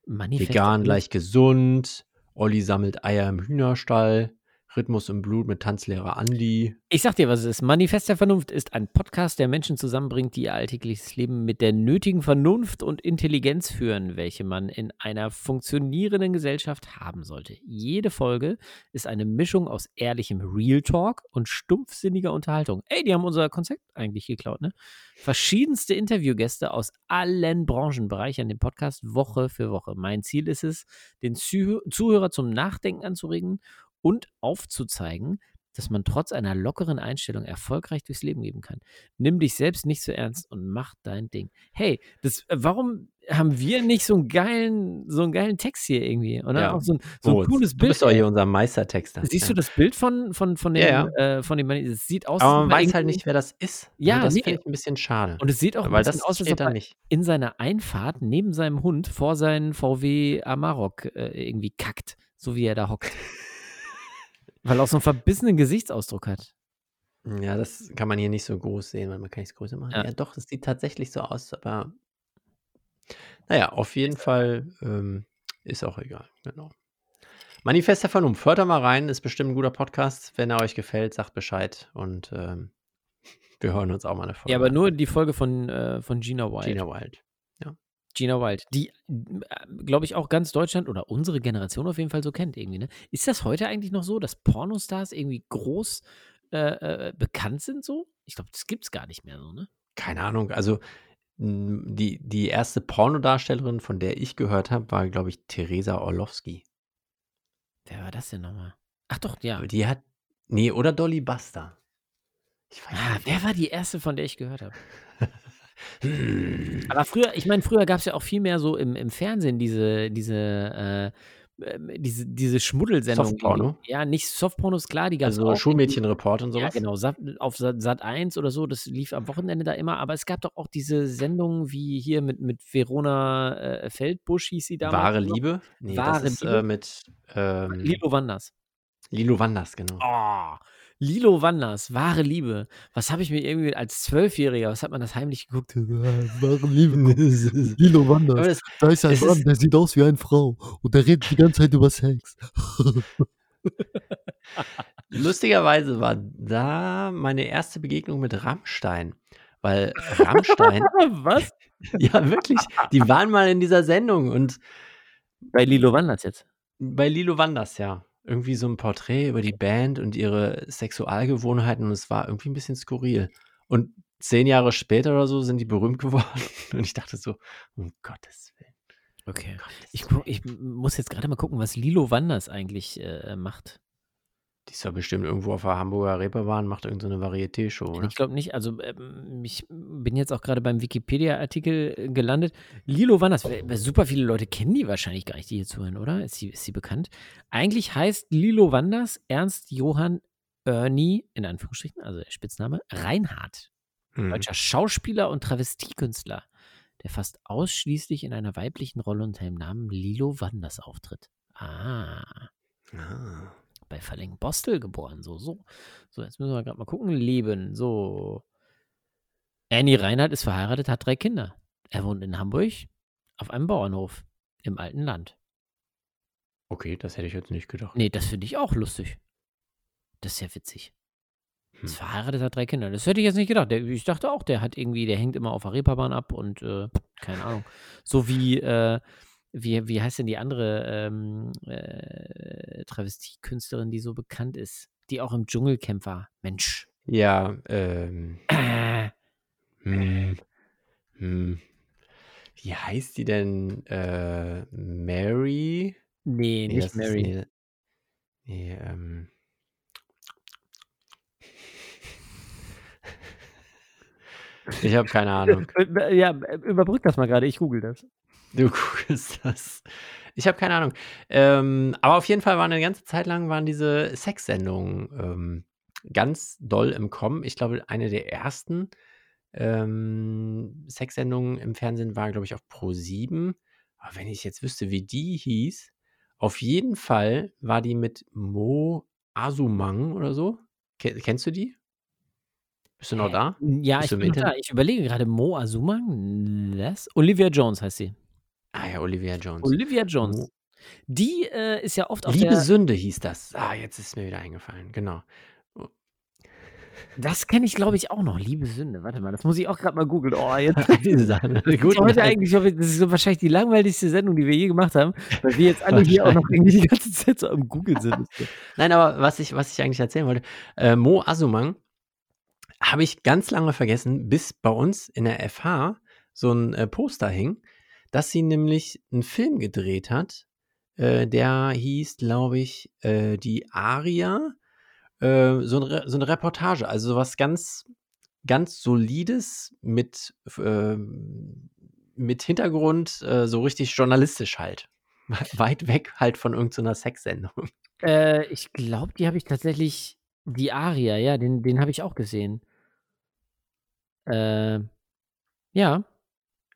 Manifest Vegan, der leicht gesund. Olli sammelt Eier im Hühnerstall. Rhythmus im Blut mit Tanzlehrer Andi. Ich sag dir, was es ist. Manifest der Vernunft ist ein Podcast, der Menschen zusammenbringt, die ihr alltägliches Leben mit der nötigen Vernunft und Intelligenz führen, welche man in einer funktionierenden Gesellschaft haben sollte. Jede Folge ist eine Mischung aus ehrlichem Real Talk und stumpfsinniger Unterhaltung. Ey, die haben unser Konzept eigentlich geklaut, ne? Verschiedenste Interviewgäste aus allen Branchen bereichern den Podcast Woche für Woche. Mein Ziel ist es, den Zuh Zuhörer zum Nachdenken anzuregen und aufzuzeigen, dass man trotz einer lockeren Einstellung erfolgreich durchs Leben gehen kann. Nimm dich selbst nicht zu ernst und mach dein Ding. Hey, das, äh, warum haben wir nicht so einen geilen, so einen geilen Text hier irgendwie? Oder Ja. auch so ein, so ein Moritz, cooles Du Bild. bist doch hier unser Meistertexter. Siehst ja. du das Bild von, von, von dem, Ja, Äh, von dem Mann? Es sieht aus, Aber man weiß halt nicht, wer das ist. Ja, Also das nee. finde ich ein bisschen schade. Und es sieht auch weil das aus, als ob er nicht. in seiner Einfahrt neben seinem Hund vor seinen VW Amarok äh, irgendwie kackt, so wie er da hockt. [LAUGHS] Weil er auch so einen verbissenen Gesichtsausdruck hat. Ja, das kann man hier nicht so groß sehen, weil man kann es größer machen. Ja. Ja. doch, das sieht tatsächlich so aus, aber naja, auf jeden Fall ähm, ist auch egal. Genau. Manifest der Vernunft. Hört da mal rein, ist bestimmt ein guter Podcast. Wenn er euch gefällt, sagt Bescheid und ähm, [LAUGHS] wir hören uns auch mal eine Folge. Ja, aber nur die Folge von, äh, von Gina Wild. Gina Wild. Gina Wild, die, glaube ich, auch ganz Deutschland oder unsere Generation auf jeden Fall so kennt irgendwie. Ne? Ist das heute eigentlich noch so, dass Pornostars irgendwie groß äh, äh, bekannt sind so? Ich glaube, das gibt es gar nicht mehr so, ne? Keine Ahnung, also die, die erste Pornodarstellerin, von der ich gehört habe, war, glaube ich, Theresa Orlowski. Wer war das denn nochmal? Ach doch, ja. Die hat, nee, oder Dolly Buster. Ich weiß Ah, nicht. wer war die erste, von der ich gehört habe? [LAUGHS] Hm. Aber früher, ich meine, früher gab es ja auch viel mehr so im, im Fernsehen diese, diese, äh, ähm, diese, diese Schmuddelsendungen. Softporno? Ja, nicht Softpornos, klar, die gab es Also. Schulmädchenreport und Ja, sowas. genau, Sat, auf Sat, Sat 1 oder so, das lief am Wochenende da immer, aber es gab doch auch diese Sendungen wie hier mit, mit Verona äh, Feldbusch hieß sie damals. Wahre. Liebe? Nee, Wahre das ist Liebe? Äh, mit ähm, Lilo Wanders. Lilo Wanders, genau. Oh, Lilo Wanders, wahre Liebe. Was habe ich mir irgendwie als Zwölfjähriger, was hat man das heimlich geguckt? [LAUGHS] Wahre Liebe. [LAUGHS] [LAUGHS] Lilo Wanders. das, Da ist ein Mann, ist- der sieht aus wie eine Frau. Und der redet die ganze Zeit über Sex. lustigerweise war da meine erste Begegnung mit Rammstein. Weil Rammstein, was? ja wirklich, die waren mal in dieser Sendung und Bei Lilo Wanders jetzt. bei Lilo Wanders, ja. Irgendwie so ein Porträt über die Band und ihre Sexualgewohnheiten und es war irgendwie ein bisschen skurril. Und zehn Jahre später oder so sind die berühmt [LAUGHS] geworden und ich dachte so, um Gottes Willen. Okay. Gottes Ich, Willen. gu- ich muss jetzt gerade mal gucken, was Lilo Wanders eigentlich äh, macht. Die ist ja bestimmt irgendwo auf der Hamburger Reeperbahn, macht irgendeine Varieté-Show, oder? Ich glaube nicht. Also ähm, ich bin jetzt auch gerade beim Wikipedia-Artikel äh, gelandet. Lilo Wanders, super viele Leute kennen die wahrscheinlich gar nicht, die hier zuhören, oder? Ist sie, ist sie bekannt? Eigentlich heißt Lilo Wanders Ernst Johann Ernie, in Anführungsstrichen, also der Spitzname, Reinhardt. Hm. Deutscher Schauspieler und Travestiekünstler, der fast ausschließlich in einer weiblichen Rolle unter dem Namen Lilo Wanders auftritt. Ah Ah. Bei Verling-Bostel geboren. So, so. So, jetzt müssen wir gerade mal gucken. Leben. So. Annie Reinhardt ist verheiratet, hat drei Kinder. Er wohnt in Hamburg auf einem Bauernhof im alten Land. Okay, das hätte ich jetzt nicht gedacht. Nee, das finde ich auch lustig. Das ist ja witzig. Hm. Ist verheiratet, hat drei Kinder. Das hätte ich jetzt nicht gedacht. Der, ich dachte auch, der hat irgendwie, der hängt immer auf der Reeperbahn ab und äh, keine Ahnung. So wie, äh, wie, wie heißt denn die andere ähm, äh, Travestiekünstlerin, die so bekannt ist, die auch im Dschungelcamp war? Mensch. Ja, ähm, Äh, hm, hm. Wie heißt die denn? Äh, Mary? nee, Nee, nicht Mary. nee, nee, ähm. Ich habe keine Ahnung. [LAUGHS] Äh, Ja, überbrück das mal gerade, ich google das. [LAUGHS] Du googelst das. Ich habe keine Ahnung. Ähm, aber auf jeden Fall waren eine ganze Zeit lang waren diese Sexsendungen ähm, ganz doll im Kommen. Ich glaube, eine der ersten ähm, Sexsendungen im Fernsehen war, glaube ich, auf Pro 7. Aber wenn ich jetzt wüsste, wie die hieß, auf jeden Fall war die mit Mo Asumang oder so. Ke- Kennst du die? Bist du noch da? Ja, Bist ich bin da. Ich überlege gerade, Mo Asumang? Was? Olivia Jones heißt sie. Ah ja, Olivia Jones. Olivia Jones. Die äh, ist ja oft auf Liebe der. Sünde hieß das. Ah, jetzt ist mir wieder eingefallen. Genau. Das kenne ich, glaube ich, auch noch. Liebe Sünde. Warte mal, das muss ich auch gerade mal googeln. Oh, jetzt. [LAUGHS] Diese Sachen. [LAUGHS] Das ist Gut, heute eigentlich, das ist so wahrscheinlich die langweiligste Sendung, die wir je gemacht haben, weil wir jetzt alle [LAUGHS] hier auch noch irgendwie die ganze Zeit so am Googeln sind. Nein, aber was ich, was ich eigentlich erzählen wollte, äh, Mo Asumang habe ich ganz lange vergessen, bis bei uns in der FH so ein äh, Poster hing, dass sie nämlich einen Film gedreht hat, äh, der hieß, glaube ich, äh, die Aria. äh, so, ein so eine Reportage, also sowas ganz, ganz Solides mit, ähm, mit Hintergrund, äh, so richtig journalistisch halt. [LAUGHS] Weit weg halt von irgendeiner Sexsendung. Äh, ich glaube, die habe ich tatsächlich, die Aria, ja, den, den habe ich auch gesehen. Äh, ja.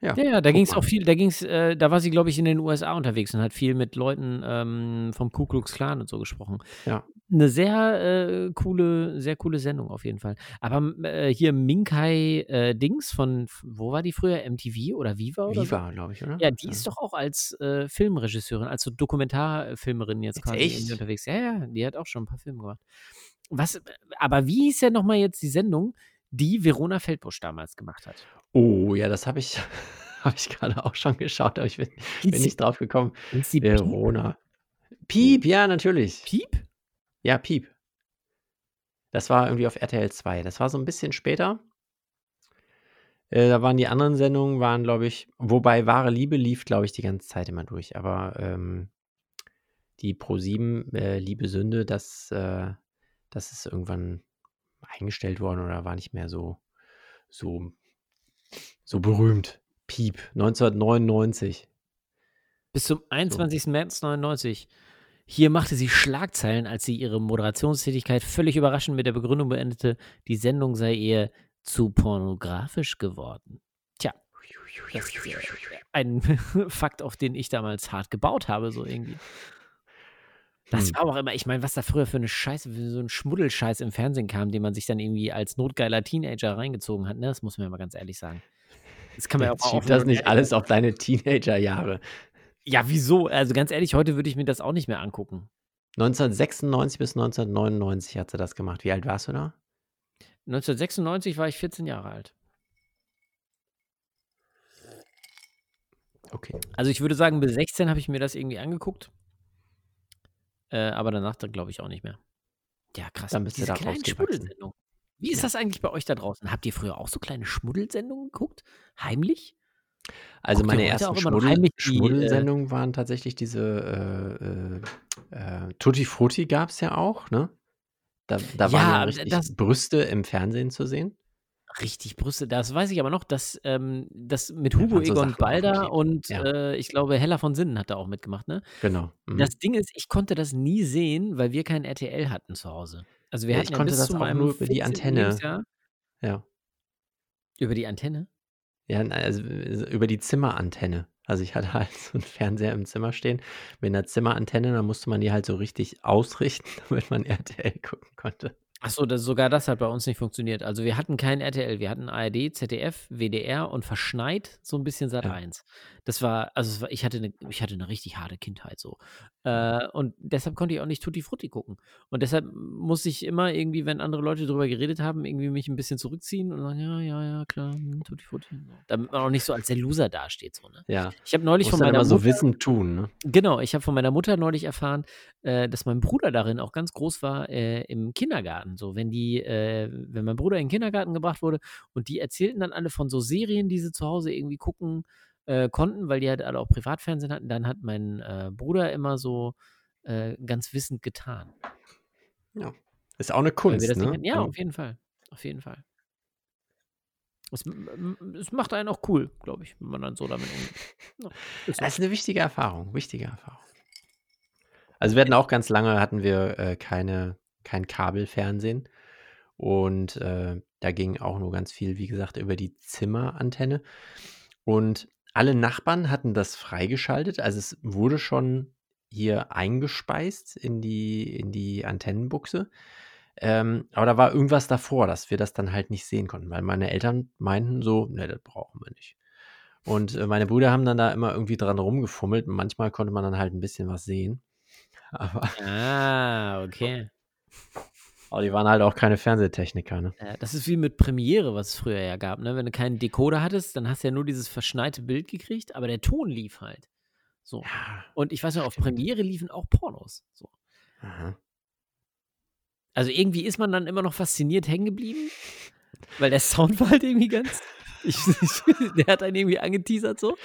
Ja, Ja, ja, da ging es auch viel, da ging's, äh, da war sie, glaube ich, in den USA unterwegs und hat viel mit Leuten ähm, vom Ku Klux Klan und so gesprochen. Ja. Eine sehr äh, coole, sehr coole Sendung auf jeden Fall. Aber äh, hier Minkai äh, Dings von, wo war die früher? MTV oder Viva oder so? Viva, glaube ich, oder? Ja, die ist doch auch als äh, Filmregisseurin, als so Dokumentarfilmerin jetzt Jetzt quasi echt? unterwegs. Ja, ja, die hat auch schon ein paar Filme gemacht. Was, aber wie hieß ja nochmal jetzt die Sendung, die Verona Feldbusch damals gemacht hat? Oh, ja, das habe ich, [LAUGHS] habe ich gerade auch schon geschaut, aber ich bin, bin nicht drauf gekommen. Verona. Piep, ja, natürlich. Piep? Ja, Piep. Das war irgendwie auf RTL 2. Das war so ein bisschen später. Äh, da waren die anderen Sendungen, waren, glaube ich, wobei wahre Liebe lief, glaube ich, die ganze Zeit immer durch. Aber ähm, die Pro7 äh, Liebe Sünde, das, äh, das ist irgendwann eingestellt worden oder war nicht mehr so, so, so berühmt. Piep, 1999. Bis zum 21. März 99. Hier machte sie Schlagzeilen, als sie ihre Moderationstätigkeit völlig überraschend mit der Begründung beendete, die Sendung sei ihr zu pornografisch geworden. Tja, das ist ein [LAUGHS] Fakt, auf den ich damals hart gebaut habe, so irgendwie. Das Hm. war auch immer, ich meine, was da früher für eine Scheiße, für so ein Schmuddelscheiß im Fernsehen kam, den man sich dann irgendwie als notgeiler Teenager reingezogen hat, ne? Das muss man ja mal ganz ehrlich sagen. Das kann man ja auch Jetzt mal schieb das nicht alles auf deine Teenagerjahre. Ja, wieso? Also ganz ehrlich, heute würde ich mir das auch nicht mehr angucken. 1996 bis 1999 hat sie das gemacht. Wie alt warst du da? 1996 war ich 14 Jahre alt. Okay. Also ich würde sagen, bis 16 habe ich mir das irgendwie angeguckt. Äh, aber danach dann glaube ich auch nicht mehr. Ja, krass. Dann bist du Diese da kleinen. Schmuddelsendungen. Wie ist Ja. das eigentlich bei euch da draußen? Habt ihr früher auch so kleine Schmuddelsendungen geguckt? Heimlich? Also Guckt meine ersten Schmuddel äh Schmuddelsendungen waren tatsächlich diese äh, äh, äh, Tutti Frutti gab es ja auch, ne? Da, da waren Ja, ja aber richtig das- Brüste im Fernsehen zu sehen. Richtig Brüste. Das weiß ich aber noch, dass ähm, das mit Hugo so Egon Balder und Ja. äh, ich glaube Hella von Sinnen hat da auch mitgemacht, ne? Genau. Mhm. Das Ding ist, ich konnte das nie sehen, weil wir kein RTL hatten zu Hause. Also wir Ja, hatten ich konnte das auch nur über die 14. Antenne. Ja. über die Antenne. Ja, also äh, über die Zimmerantenne. Also ich hatte [LAUGHS] halt so einen Fernseher im Zimmer stehen mit einer Zimmerantenne, da musste man die halt so richtig ausrichten, [LAUGHS] damit man [LAUGHS] RTL gucken konnte. Achso, sogar das hat bei uns nicht funktioniert. Also wir hatten kein RTL, wir hatten ARD, ZDF, WDR und verschneit so ein bisschen Sat Ja. 1. Das war, also war, ich, hatte eine, ich hatte eine richtig harte Kindheit so. Äh, und deshalb konnte ich auch nicht Tutti Frutti gucken. Und deshalb musste ich immer irgendwie, wenn andere Leute drüber geredet haben, irgendwie mich ein bisschen zurückziehen und sagen, ja, ja, ja, klar, hm, Tutti Frutti. Damit man auch nicht so als der Loser dasteht. So, ne? Ja. Ich habe neulich von meiner immer so Mutter, Wissen tun, ne? Genau, ich habe von meiner Mutter neulich erfahren, äh, dass mein Bruder darin auch ganz groß war äh, im Kindergarten. So, wenn die, äh, wenn mein Bruder in den Kindergarten gebracht wurde und die erzählten dann alle von so Serien, die sie zu Hause irgendwie gucken äh, konnten, weil die halt alle auch Privatfernsehen hatten, dann hat mein äh, Bruder immer so äh, ganz wissend getan. Ist auch eine Kunst, ne? Ja, Ähm, auf jeden Fall. Auf jeden Fall. Es, es macht einen auch cool, glaube ich, wenn man dann so damit umgeht. Ja. Das ist eine wichtige Erfahrung, wichtige Erfahrung. Also wir hatten auch ganz lange, hatten wir äh, keine, kein Kabelfernsehen und äh, da ging auch nur ganz viel, wie gesagt, über die Zimmerantenne und alle Nachbarn hatten das freigeschaltet, also es wurde schon hier eingespeist in die, in die Antennenbuchse, ähm, aber da war irgendwas davor, dass wir das dann halt nicht sehen konnten, weil meine Eltern meinten so, ne, das brauchen wir nicht. Und äh, meine Brüder haben dann da immer irgendwie dran rumgefummelt. Manchmal konnte man dann halt ein bisschen was sehen. Aber, Ah, okay. Aber die waren halt auch keine Fernsehtechniker, ne? Äh, Das ist wie mit Premiere, was es früher ja gab. Ne? Wenn du keinen Decoder hattest, dann hast du ja nur dieses verschneite Bild gekriegt, aber der Ton lief halt. So. Ja. Und ich weiß noch, auf. Premiere liefen auch Pornos. So. Aha. Also irgendwie ist man dann immer noch fasziniert hängen geblieben, weil der Sound war halt irgendwie ganz. [LAUGHS] Ich, ich, der hat einen irgendwie angeteasert so.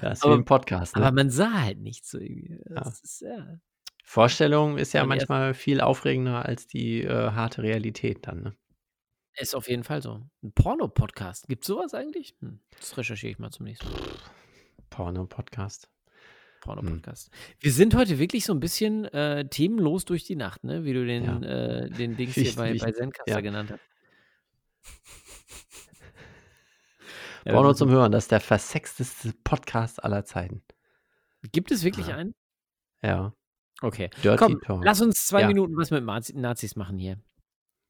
Ja, ist Aber- wie ein Podcast, ne? Aber man sah halt nichts so irgendwie. Ja. Das ist, ja. Vorstellung ist ja erst manchmal viel aufregender als die äh, harte Realität dann, ne? ist auf jeden Fall so. Ein Porno-Podcast. Gibt es sowas eigentlich? Hm, das recherchiere ich mal zum nächsten Mal. Porno-Podcast. Porno-Podcast. Wir sind heute wirklich so ein bisschen äh, themenlos durch die Nacht, ne? Wie du den, Ja. äh, den Dings hier bei, bei Zencaster Ja. genannt hast. [LAUGHS] Ja, Porno zum Hören, das ist der versexteste Podcast aller Zeiten. Gibt es wirklich einen? Ja. Okay. Dirty Komm, Talk. lass uns zwei Ja. Minuten was mit Nazis machen hier.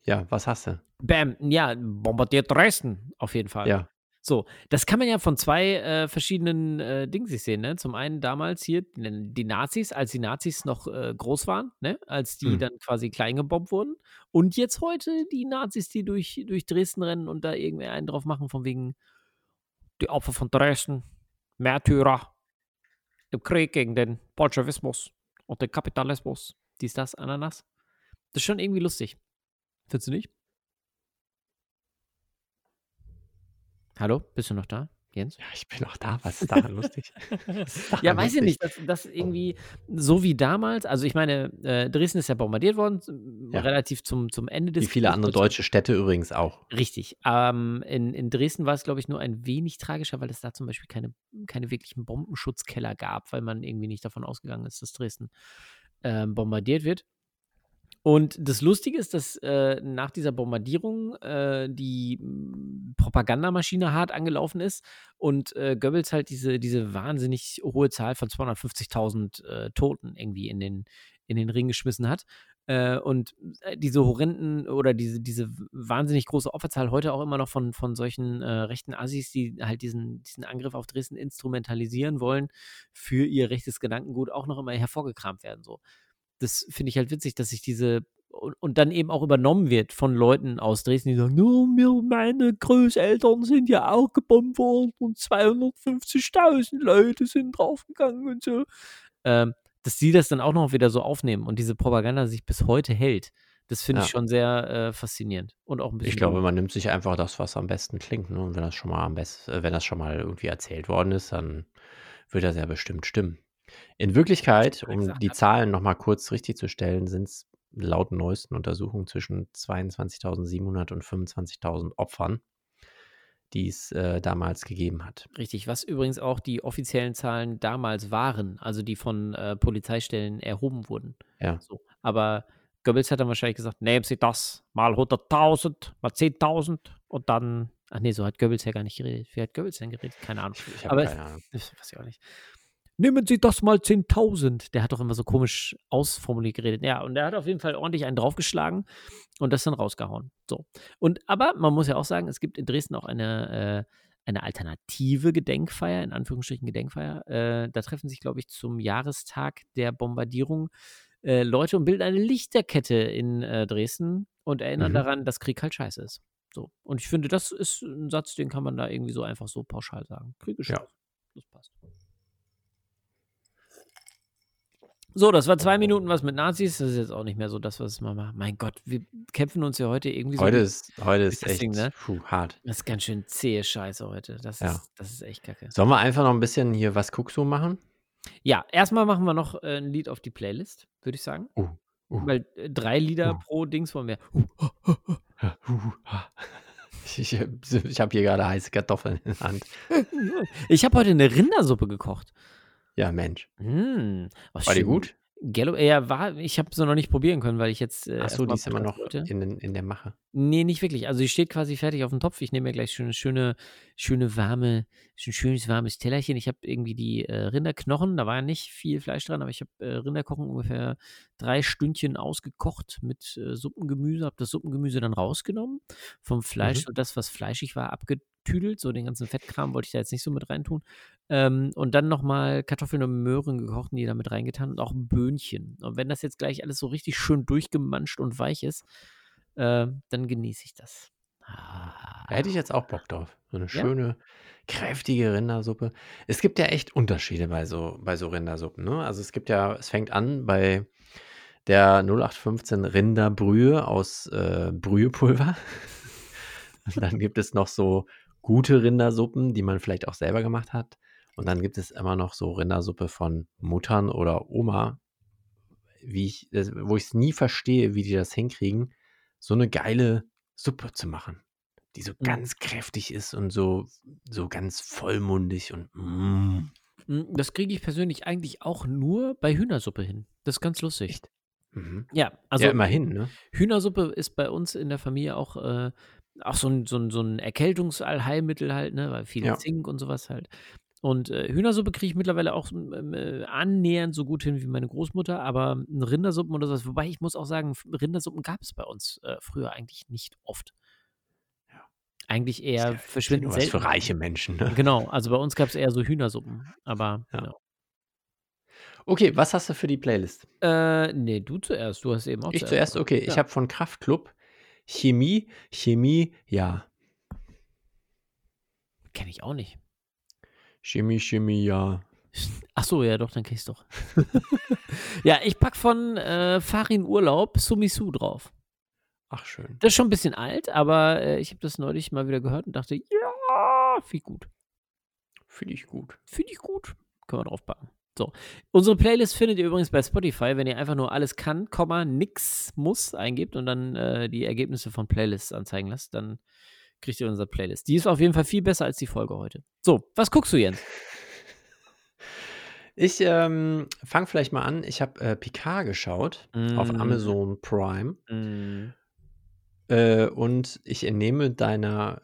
Ja, was hast du? Bam, ja, bombardiert Dresden, auf jeden Fall. Ja. So, das kann man ja von zwei äh, verschiedenen äh, Dingen sich sehen. Ne? Zum einen damals hier die die Nazis, als die Nazis noch äh, groß waren, ne? als die Mhm. dann quasi klein gebombt wurden. Und jetzt heute die Nazis, die durch, durch Dresden rennen und da irgendwie einen drauf machen, von wegen die Opfer von Dresden, Märtyrer im Krieg gegen den Bolschewismus und den Kapitalismus. Dies, das, Ananas. Das ist schon irgendwie lustig. Findest du nicht? Hallo, bist du noch da, Jens? Ja, ich bin noch da. Was ist [LAUGHS] daran lustig? Ist Ja, daran weiß ich nicht, dass, dass irgendwie so wie damals, also ich meine, äh, Dresden ist ja bombardiert worden, Ja. relativ zum, zum Ende des Wie viele Krieges. andere deutsche Städte übrigens auch. Richtig. Ähm, in, in Dresden war es, glaube ich, nur ein wenig tragischer, weil es da zum Beispiel keine, keine wirklichen Bombenschutzkeller gab, weil man irgendwie nicht davon ausgegangen ist, dass Dresden ähm, bombardiert wird. Und das Lustige ist, dass äh, nach dieser Bombardierung äh, die m, Propagandamaschine hart angelaufen ist und äh, Goebbels halt diese, diese wahnsinnig hohe Zahl von 250.000 äh, Toten irgendwie in den, in den Ring geschmissen hat. Äh, und äh, diese horrenden oder diese, diese wahnsinnig große Opferzahl heute auch immer noch von, von solchen rechten Assis, die halt diesen, diesen Angriff auf Dresden instrumentalisieren wollen, für ihr rechtes Gedankengut auch noch immer hervorgekramt werden. So. Das finde ich halt witzig, dass sich diese und, und dann eben auch übernommen wird von Leuten aus Dresden, die sagen, no, mir, meine Großeltern sind ja auch gebombt worden und 250.000 Leute sind draufgegangen und so. Ähm, dass die das dann auch noch wieder so aufnehmen und diese Propaganda sich bis heute hält. Das finde ich Ja. schon sehr äh, faszinierend und auch ein bisschen. Ich glaube, man nimmt sich einfach das, was am besten klingt. Ne? Und wenn das schon mal am besten, äh, wenn das schon mal irgendwie erzählt worden ist, dann wird das ja bestimmt stimmen. In Wirklichkeit, um die. Zahlen nochmal kurz richtig zu stellen, sind es laut neuesten Untersuchungen zwischen 22.700 und 25.000 Opfern, die es äh, damals gegeben hat. Richtig, was übrigens auch die offiziellen Zahlen damals waren, also die von äh, Polizeistellen erhoben wurden. Ja. So. Aber Goebbels hat dann wahrscheinlich gesagt, nehmen Sie das mal 100.000, mal 10.000 und dann, ach nee, so hat Goebbels ja gar nicht geredet. Wie hat Goebbels denn geredet? Keine Ahnung. Ich habe Aber keine Ahnung. das [LAUGHS] weiß ich auch nicht. Nehmen Sie das mal 10.000. Der hat doch immer so komisch ausformuliert geredet. Ja, und der hat auf jeden Fall ordentlich einen draufgeschlagen und das dann rausgehauen. So. Und aber man muss ja auch sagen, es gibt in Dresden auch eine, äh, eine alternative Gedenkfeier, in Anführungsstrichen Gedenkfeier. Äh, da treffen sich, glaube ich, zum Jahrestag der Bombardierung äh, Leute und bilden eine Lichterkette in äh, Dresden und erinnern Mhm. daran, dass Krieg halt scheiße ist. So. Und ich finde, das ist ein Satz, den kann man da irgendwie so einfach so pauschal sagen. Krieg ist Ja. scheiße. Das passt. So, das war zwei Minuten was mit Nazis. Das ist jetzt auch nicht mehr so das, was wir machen. Mein Gott, wir kämpfen uns ja heute irgendwie so. Heute ist, heute ist echt Ding, ne? puh, hart. das ist ganz schön zähe Scheiße heute. Das, Ja. ist, das ist echt kacke. Sollen wir einfach noch ein bisschen hier was guckst du machen? Ja, erstmal machen wir noch äh, ein Lied auf die Playlist, würde ich sagen. Uh, uh, Weil äh, drei Lieder Uh. pro Dings wollen wir. [LAUGHS] Ich, ich habe hier gerade heiße Kartoffeln in der Hand. [LAUGHS] Ich habe heute eine Rindersuppe gekocht. Ja, Mensch. Was War die gut? Gallo, ja, war, ich habe sie noch nicht probieren können, weil ich jetzt. Äh, Achso, die ist immer noch in, in der Mache. Nee, nicht wirklich. Also, die steht quasi fertig auf dem Topf. Ich nehme mir gleich schöne, schöne, schöne warme, ein schönes warmes Tellerchen. Ich habe irgendwie die äh, Rinderknochen, da war ja nicht viel Fleisch dran, aber ich habe äh, Rinderkochen ungefähr drei Stündchen ausgekocht mit äh, Suppengemüse, habe das Suppengemüse dann rausgenommen. Vom Fleisch, Mhm. so das, was fleischig war, abgetüdelt. So den ganzen Fettkram wollte ich da jetzt nicht so mit reintun. Ähm, und dann nochmal Kartoffeln und Möhren gekocht und die da mit reingetan und auch Böhnchen. Und wenn das jetzt gleich alles so richtig schön durchgemanscht und weich ist, äh, dann genieße ich das. Ah. Da hätte ich jetzt auch Bock drauf. So eine Ja? schöne, kräftige Rindersuppe. Es gibt ja echt Unterschiede bei so, bei so Rindersuppen. Ne? Also es gibt ja, es fängt an bei der 0815 Rinderbrühe aus äh, Brühepulver. [LAUGHS] Dann gibt es noch so gute Rindersuppen, die man vielleicht auch selber gemacht hat. Und dann gibt es immer noch so Rindersuppe von Muttern oder Oma wie ich, wo ich es nie verstehe, wie die das hinkriegen, so eine geile Suppe zu machen, die so Mhm. ganz kräftig ist und so, so ganz vollmundig und mm. Mm, Das kriege ich persönlich eigentlich auch nur bei Hühnersuppe hin. Das ist ganz lustig. Mhm. Ja, also ja, immerhin, ne? Hühnersuppe ist bei uns in der Familie auch, äh, auch so ein, so ein, so ein Erkältungsallheilmittel halt, ne? Weil viel Ja. Zink und sowas halt. Und äh, Hühnersuppe kriege ich mittlerweile auch äh, annähernd so gut hin wie meine Großmutter, aber Rindersuppen oder sowas. Wobei ich muss auch sagen, Rindersuppen gab es bei uns äh, früher eigentlich nicht oft. Ja. Eigentlich eher ja verschwindend selten. für reiche Menschen, ne? Genau, also bei uns gab es eher so Hühnersuppen. Aber Ja. genau. Okay, was hast du für die Playlist? Äh, nee, du zuerst. Du hast eben auch Ich zuerst, okay. Ich habe von Kraftklub Chemie, Chemie, ja. Kenne ich auch nicht. Chemie, Chemie, ja. Ach so, ja, doch, dann kenn ich's doch. [LAUGHS] ja, ich pack von äh, Farin Urlaub Sumisu drauf. Ach, schön. Das ist schon ein bisschen alt, aber äh, ich habe das neulich mal wieder gehört und dachte, ja, viel gut. Finde ich gut. Finde ich gut. Können wir draufpacken. So. Unsere Playlist findet ihr übrigens bei Spotify, wenn ihr einfach nur alles kann, Komma, nix muss eingibt und dann äh, die Ergebnisse von Playlists anzeigen lasst, dann kriegt ihr unsere Playlist. Die ist auf jeden Fall viel besser als die Folge heute. So, was guckst du, Jens? [LAUGHS] Ich ähm, fange vielleicht mal an. Ich habe äh, Picard geschaut auf Mm. Amazon Prime Mm, äh, und ich entnehme deiner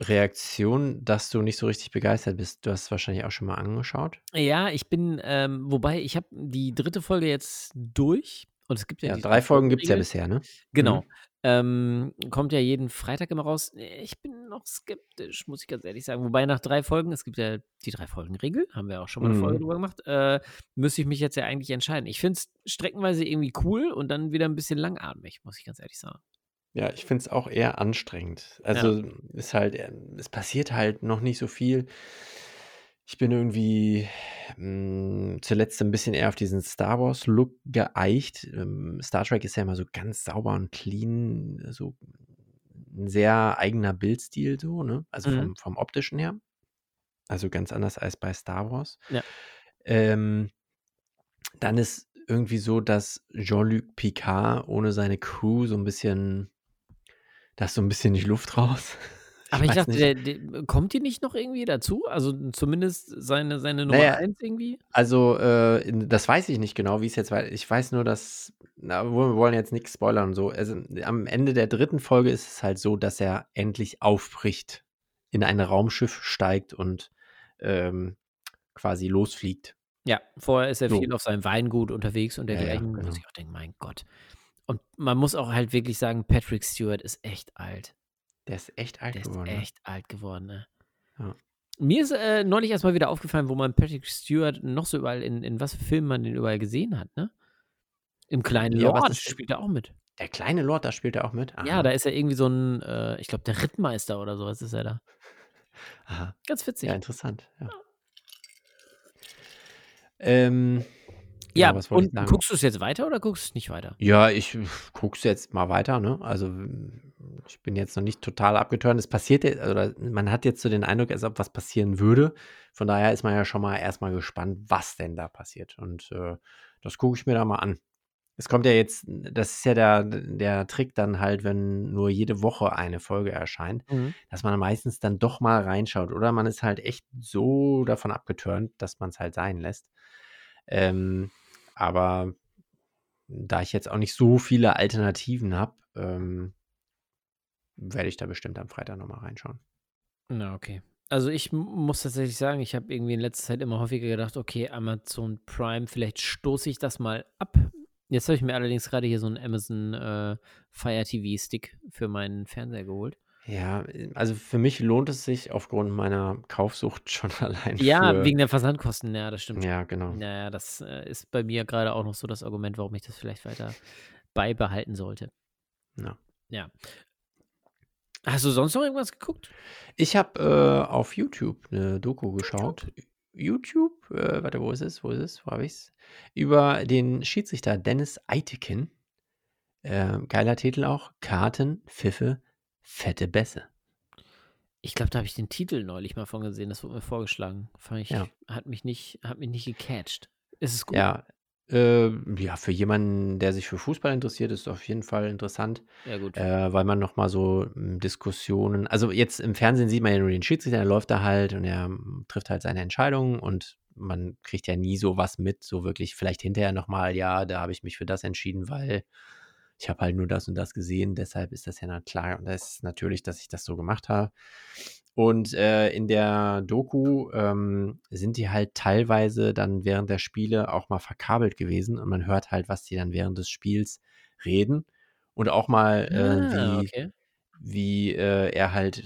Reaktion, dass du nicht so richtig begeistert bist. Du hast es wahrscheinlich auch schon mal angeschaut. Ja, ich bin, ähm, wobei ich habe die dritte Folge jetzt durch und es gibt ja, Ja, drei Folgen gibt es ja Folgenregel. bisher, ne? Genau. Ähm, kommt ja jeden Freitag immer raus. Ich bin noch skeptisch, muss ich ganz ehrlich sagen. Wobei nach drei Folgen, es gibt ja die drei Folgen Regel, haben wir auch schon mal eine Folge Mhm. drüber gemacht, äh, müsste ich mich jetzt ja eigentlich entscheiden. Ich finde es streckenweise irgendwie cool und dann wieder ein bisschen langatmig, muss ich ganz ehrlich sagen. Ja, ich finde es auch eher anstrengend. Also ist halt, äh, es passiert halt noch nicht so viel. Ich bin irgendwie mh, zuletzt ein bisschen eher auf diesen Star Wars-Look geeicht. Ähm, Star Trek ist ja immer so ganz sauber und clean, so ein sehr eigener Bildstil, so, ne? Also Mhm. vom, vom optischen her. Also ganz anders als bei Star Wars. Ja. Ähm, dann ist irgendwie so, dass Jean-Luc Picard ohne seine Crew so ein bisschen, da ist so ein bisschen die Luft raus. [LAUGHS] Aber ich dachte, der, der, kommt die nicht noch irgendwie dazu? Also zumindest seine, seine Nummer Naja, 1 irgendwie? Also, äh, das weiß ich nicht genau, wie es jetzt weiter. Ich weiß nur, dass. Na, wir wollen jetzt nichts spoilern und so. Also, am Ende der dritten Folge ist es halt so, dass er endlich aufbricht, in ein Raumschiff steigt und ähm, quasi losfliegt. Ja, vorher ist er So. viel auf seinem Weingut unterwegs und Ja, ja, dergleichen. genau. Muss ich auch denken, mein Gott. Und man muss auch halt wirklich sagen, Patrick Stewart ist echt alt. Der ist echt alt Der ist geworden. ne? echt alt geworden, ne? Ja. Mir ist äh, neulich erstmal wieder aufgefallen, wo man Patrick Stewart noch so überall, in, in was für Filmen man den überall gesehen hat, ne? Im kleinen Ja, Lord ist- spielt er auch mit. Der kleine Lord, da spielt er auch mit. Ja, da ist er irgendwie so ein, äh, ich glaube, der Rittmeister oder sowas ist er da. Aha. Ganz witzig. Ja, interessant. Ja. Ähm, Ja, genau, was wollte ich und sagen? guckst du es jetzt weiter oder guckst du es nicht weiter? Ja, ich guck's jetzt mal weiter, ne? Also ich bin jetzt noch nicht total abgeturnt. Es passiert oder man hat jetzt so den Eindruck, als ob was passieren würde. Von daher ist man ja schon mal erstmal gespannt, was denn da passiert. Und äh, das gucke ich mir da mal an. Es kommt ja jetzt, das ist ja der, der Trick dann halt, wenn nur jede Woche eine Folge erscheint, Mhm. dass man meistens dann doch mal reinschaut. Oder man ist halt echt so davon abgeturnt, dass man es halt sein lässt. Ähm, aber da ich jetzt auch nicht so viele Alternativen habe, ähm, werde ich da bestimmt am Freitag nochmal reinschauen. Na, okay. Also ich muss tatsächlich sagen, ich habe irgendwie in letzter Zeit immer häufiger gedacht, okay, Amazon Prime, vielleicht stoße ich das mal ab. Jetzt habe ich mir allerdings gerade hier so einen Amazon äh, Fire TV Stick für meinen Fernseher geholt. Ja, also für mich lohnt es sich aufgrund meiner Kaufsucht [LAUGHS] schon allein Ja, für, wegen der Versandkosten, ja, das stimmt. Ja, genau. Naja, das äh, ist bei mir gerade auch noch so das Argument, warum ich das vielleicht weiter beibehalten sollte. Ja. Ja. Hast du sonst noch irgendwas geguckt? Ich habe äh, auf YouTube eine Doku geschaut. YouTube, äh, warte, wo ist es? Wo ist es? Wo habe ich es? Über den Schiedsrichter Dennis Eitekin. Äh, geiler Titel auch. Karten, Pfiffe, fette Bässe. Ich glaube, da habe ich den Titel neulich mal von gesehen. Das wurde mir vorgeschlagen. Ich, Ja. hat mich nicht, hat mich nicht gecatcht. Ist es gut? Ja, Äh, ja, für jemanden, der sich für Fußball interessiert, ist es auf jeden Fall interessant, Ja, gut. äh, weil man noch mal so hm, Diskussionen also jetzt im Fernsehen sieht man ja nur den Schiedsrichter, der läuft da halt und er hm, trifft halt seine Entscheidungen und man kriegt ja nie so was mit, so wirklich vielleicht hinterher noch mal, ja, da habe ich mich für das entschieden, weil ich habe halt nur das und das gesehen, deshalb ist das ja na klar und das ist natürlich, dass ich das so gemacht habe. Und äh, in der Doku ähm, sind die halt teilweise dann während der Spiele auch mal verkabelt gewesen und man hört halt, was die dann während des Spiels reden und auch mal, äh, Ah, wie, okay. wie äh, er halt [LAUGHS]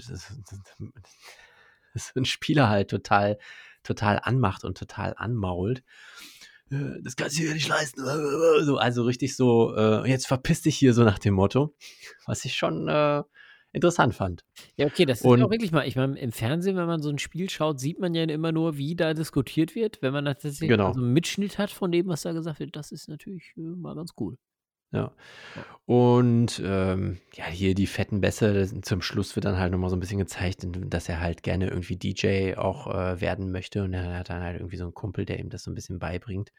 so ein Spieler halt total, total anmacht und total anmault. Äh, Das kannst du dir nicht leisten. So, also richtig so, äh, jetzt verpiss dich hier so nach dem Motto, was ich schon äh, interessant fand. Ja, okay, das ist Und- ja auch wirklich mal, ich meine, im Fernsehen, wenn man so ein Spiel schaut, sieht man ja immer nur, wie da diskutiert wird. Wenn man tatsächlich Genau. so einen Mitschnitt hat von dem, was da gesagt wird, das ist natürlich äh, mal ganz cool. Ja. Und ähm, ja, hier die fetten Bässe, zum Schluss wird dann halt nochmal so ein bisschen gezeigt, dass er halt gerne irgendwie DJ auch äh, werden möchte. Und er hat dann halt irgendwie so einen Kumpel, der ihm das so ein bisschen beibringt.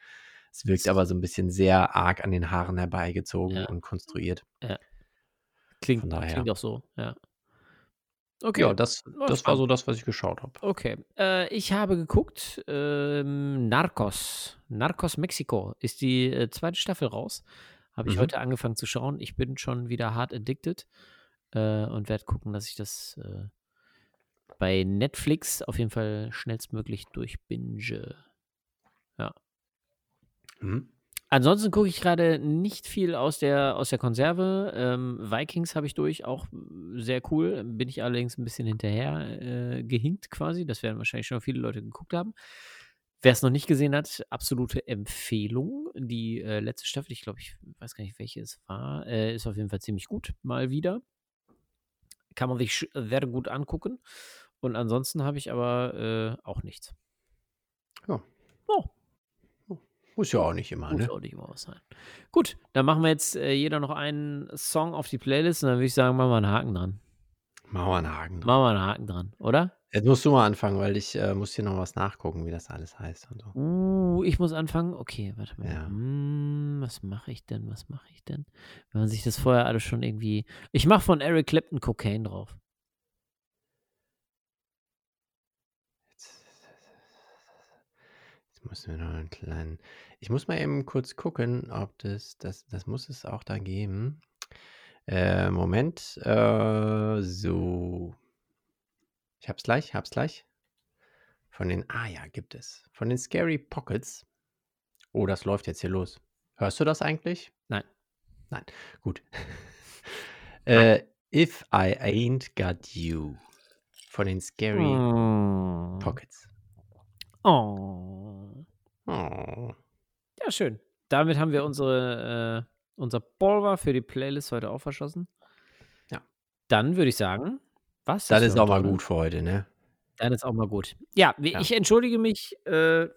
Es wirkt aber so ein bisschen sehr arg an den Haaren herbeigezogen Ja. und konstruiert. Klingt, Von daher. klingt auch so, ja. Okay. Ja, das, Ja, das war so das, was ich geschaut habe. Okay, äh, ich habe geguckt, ähm, Narcos. Narcos Mexico ist die äh, zweite Staffel raus. Habe ich Mhm. heute angefangen zu schauen. Ich bin schon wieder hart addicted äh, und werde gucken, dass ich das äh, bei Netflix auf jeden Fall schnellstmöglich durchbinge. Mhm. Ansonsten gucke ich gerade nicht viel aus der, aus der Konserve. Ähm, Vikings habe ich durch, auch sehr cool. Bin ich allerdings ein bisschen hinterher äh, gehinkt quasi. Das werden wahrscheinlich schon viele Leute geguckt haben. Wer es noch nicht gesehen hat, absolute Empfehlung. Die äh, letzte Staffel, ich glaube, ich weiß gar nicht, welche es war, äh, ist auf jeden Fall ziemlich gut, mal wieder. Kann man sich sehr gut angucken. Und ansonsten habe ich aber äh, auch nichts. Ja. Oh, Muss ja auch nicht immer, muss ne? auch nicht immer was sein. Gut, dann machen wir jetzt äh, jeder noch einen Song auf die Playlist und dann würde ich sagen, machen wir einen Haken dran. Machen wir einen Haken dran. Machen wir einen Haken dran, oder? Jetzt musst du mal anfangen, weil ich äh, muss hier noch was nachgucken, wie das alles heißt und so. Uh, ich muss anfangen. Okay, warte mal. Ja. Hm, was mache ich denn? Was mache ich denn? Wenn man sich das vorher alles schon irgendwie. Ich mache von Eric Clapton Cocaine drauf. Jetzt, müssen wir noch einen kleinen. Ich muss mal eben kurz gucken, ob das, das, das muss es auch da geben. Äh, Moment. Äh, so. Ich hab's gleich, hab's gleich. Von den, ah ja, gibt es. Von den Scary Pockets. Oh, das läuft jetzt hier los. Hörst du das eigentlich? Nein. Nein, gut. [LAUGHS] äh, If I Ain't Got You. Von den Scary Oh. Pockets. oh. Oh. Ja, schön. Damit haben wir unsere, äh, unser Pulver für die Playlist heute auch verschossen. Ja. Dann würde ich sagen, was? Das ist auch mal gut für heute, ne? Dann ist auch mal gut. Ja, Ja. ich entschuldige mich äh,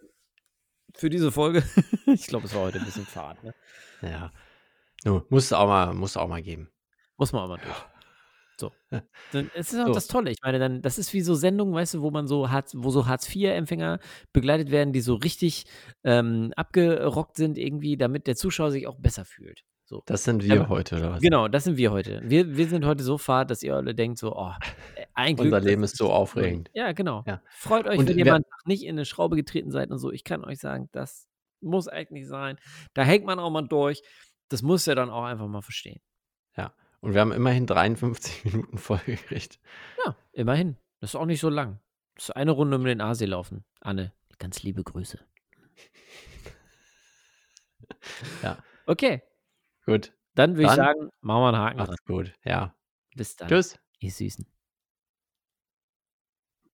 für diese Folge. [LAUGHS] ich glaube, es war heute ein bisschen fad. Ne? Ja. Du, musst auch mal, musst auch mal geben. Muss man auch mal durch. So. [LAUGHS] Dann, es ist auch So. das Tolle. Ich meine, dann, das ist wie so Sendungen, weißt du, wo man so hat, wo so Hartz-IV-Empfänger begleitet werden, die so richtig ähm, abgerockt sind, irgendwie, damit der Zuschauer sich auch besser fühlt. So. Das sind wir Ja, heute, oder was? Genau, das sind wir heute. Wir, wir sind heute so fad, dass ihr alle denkt, so, oh, äh, ein Glück, Unser Leben ist so aufregend. Ja, genau. Ja. Freut euch, Und wenn ihr mal nicht in eine Schraube getreten seid und so. Ich kann euch sagen, das muss eigentlich sein. Da hängt man auch mal durch. Das muss ja dann auch einfach mal verstehen. Und wir haben immerhin 53 [LAUGHS] Minuten voll gekriegt. Ja, immerhin. Das ist auch nicht so lang. Das ist eine Runde um den Aasee laufen. Anne, ganz liebe Grüße. Ja. Okay, Gut. dann würde ich sagen, machen wir einen Haken dran. Macht's gut. Ja. Bis dann. Tschüss. Ihr Süßen.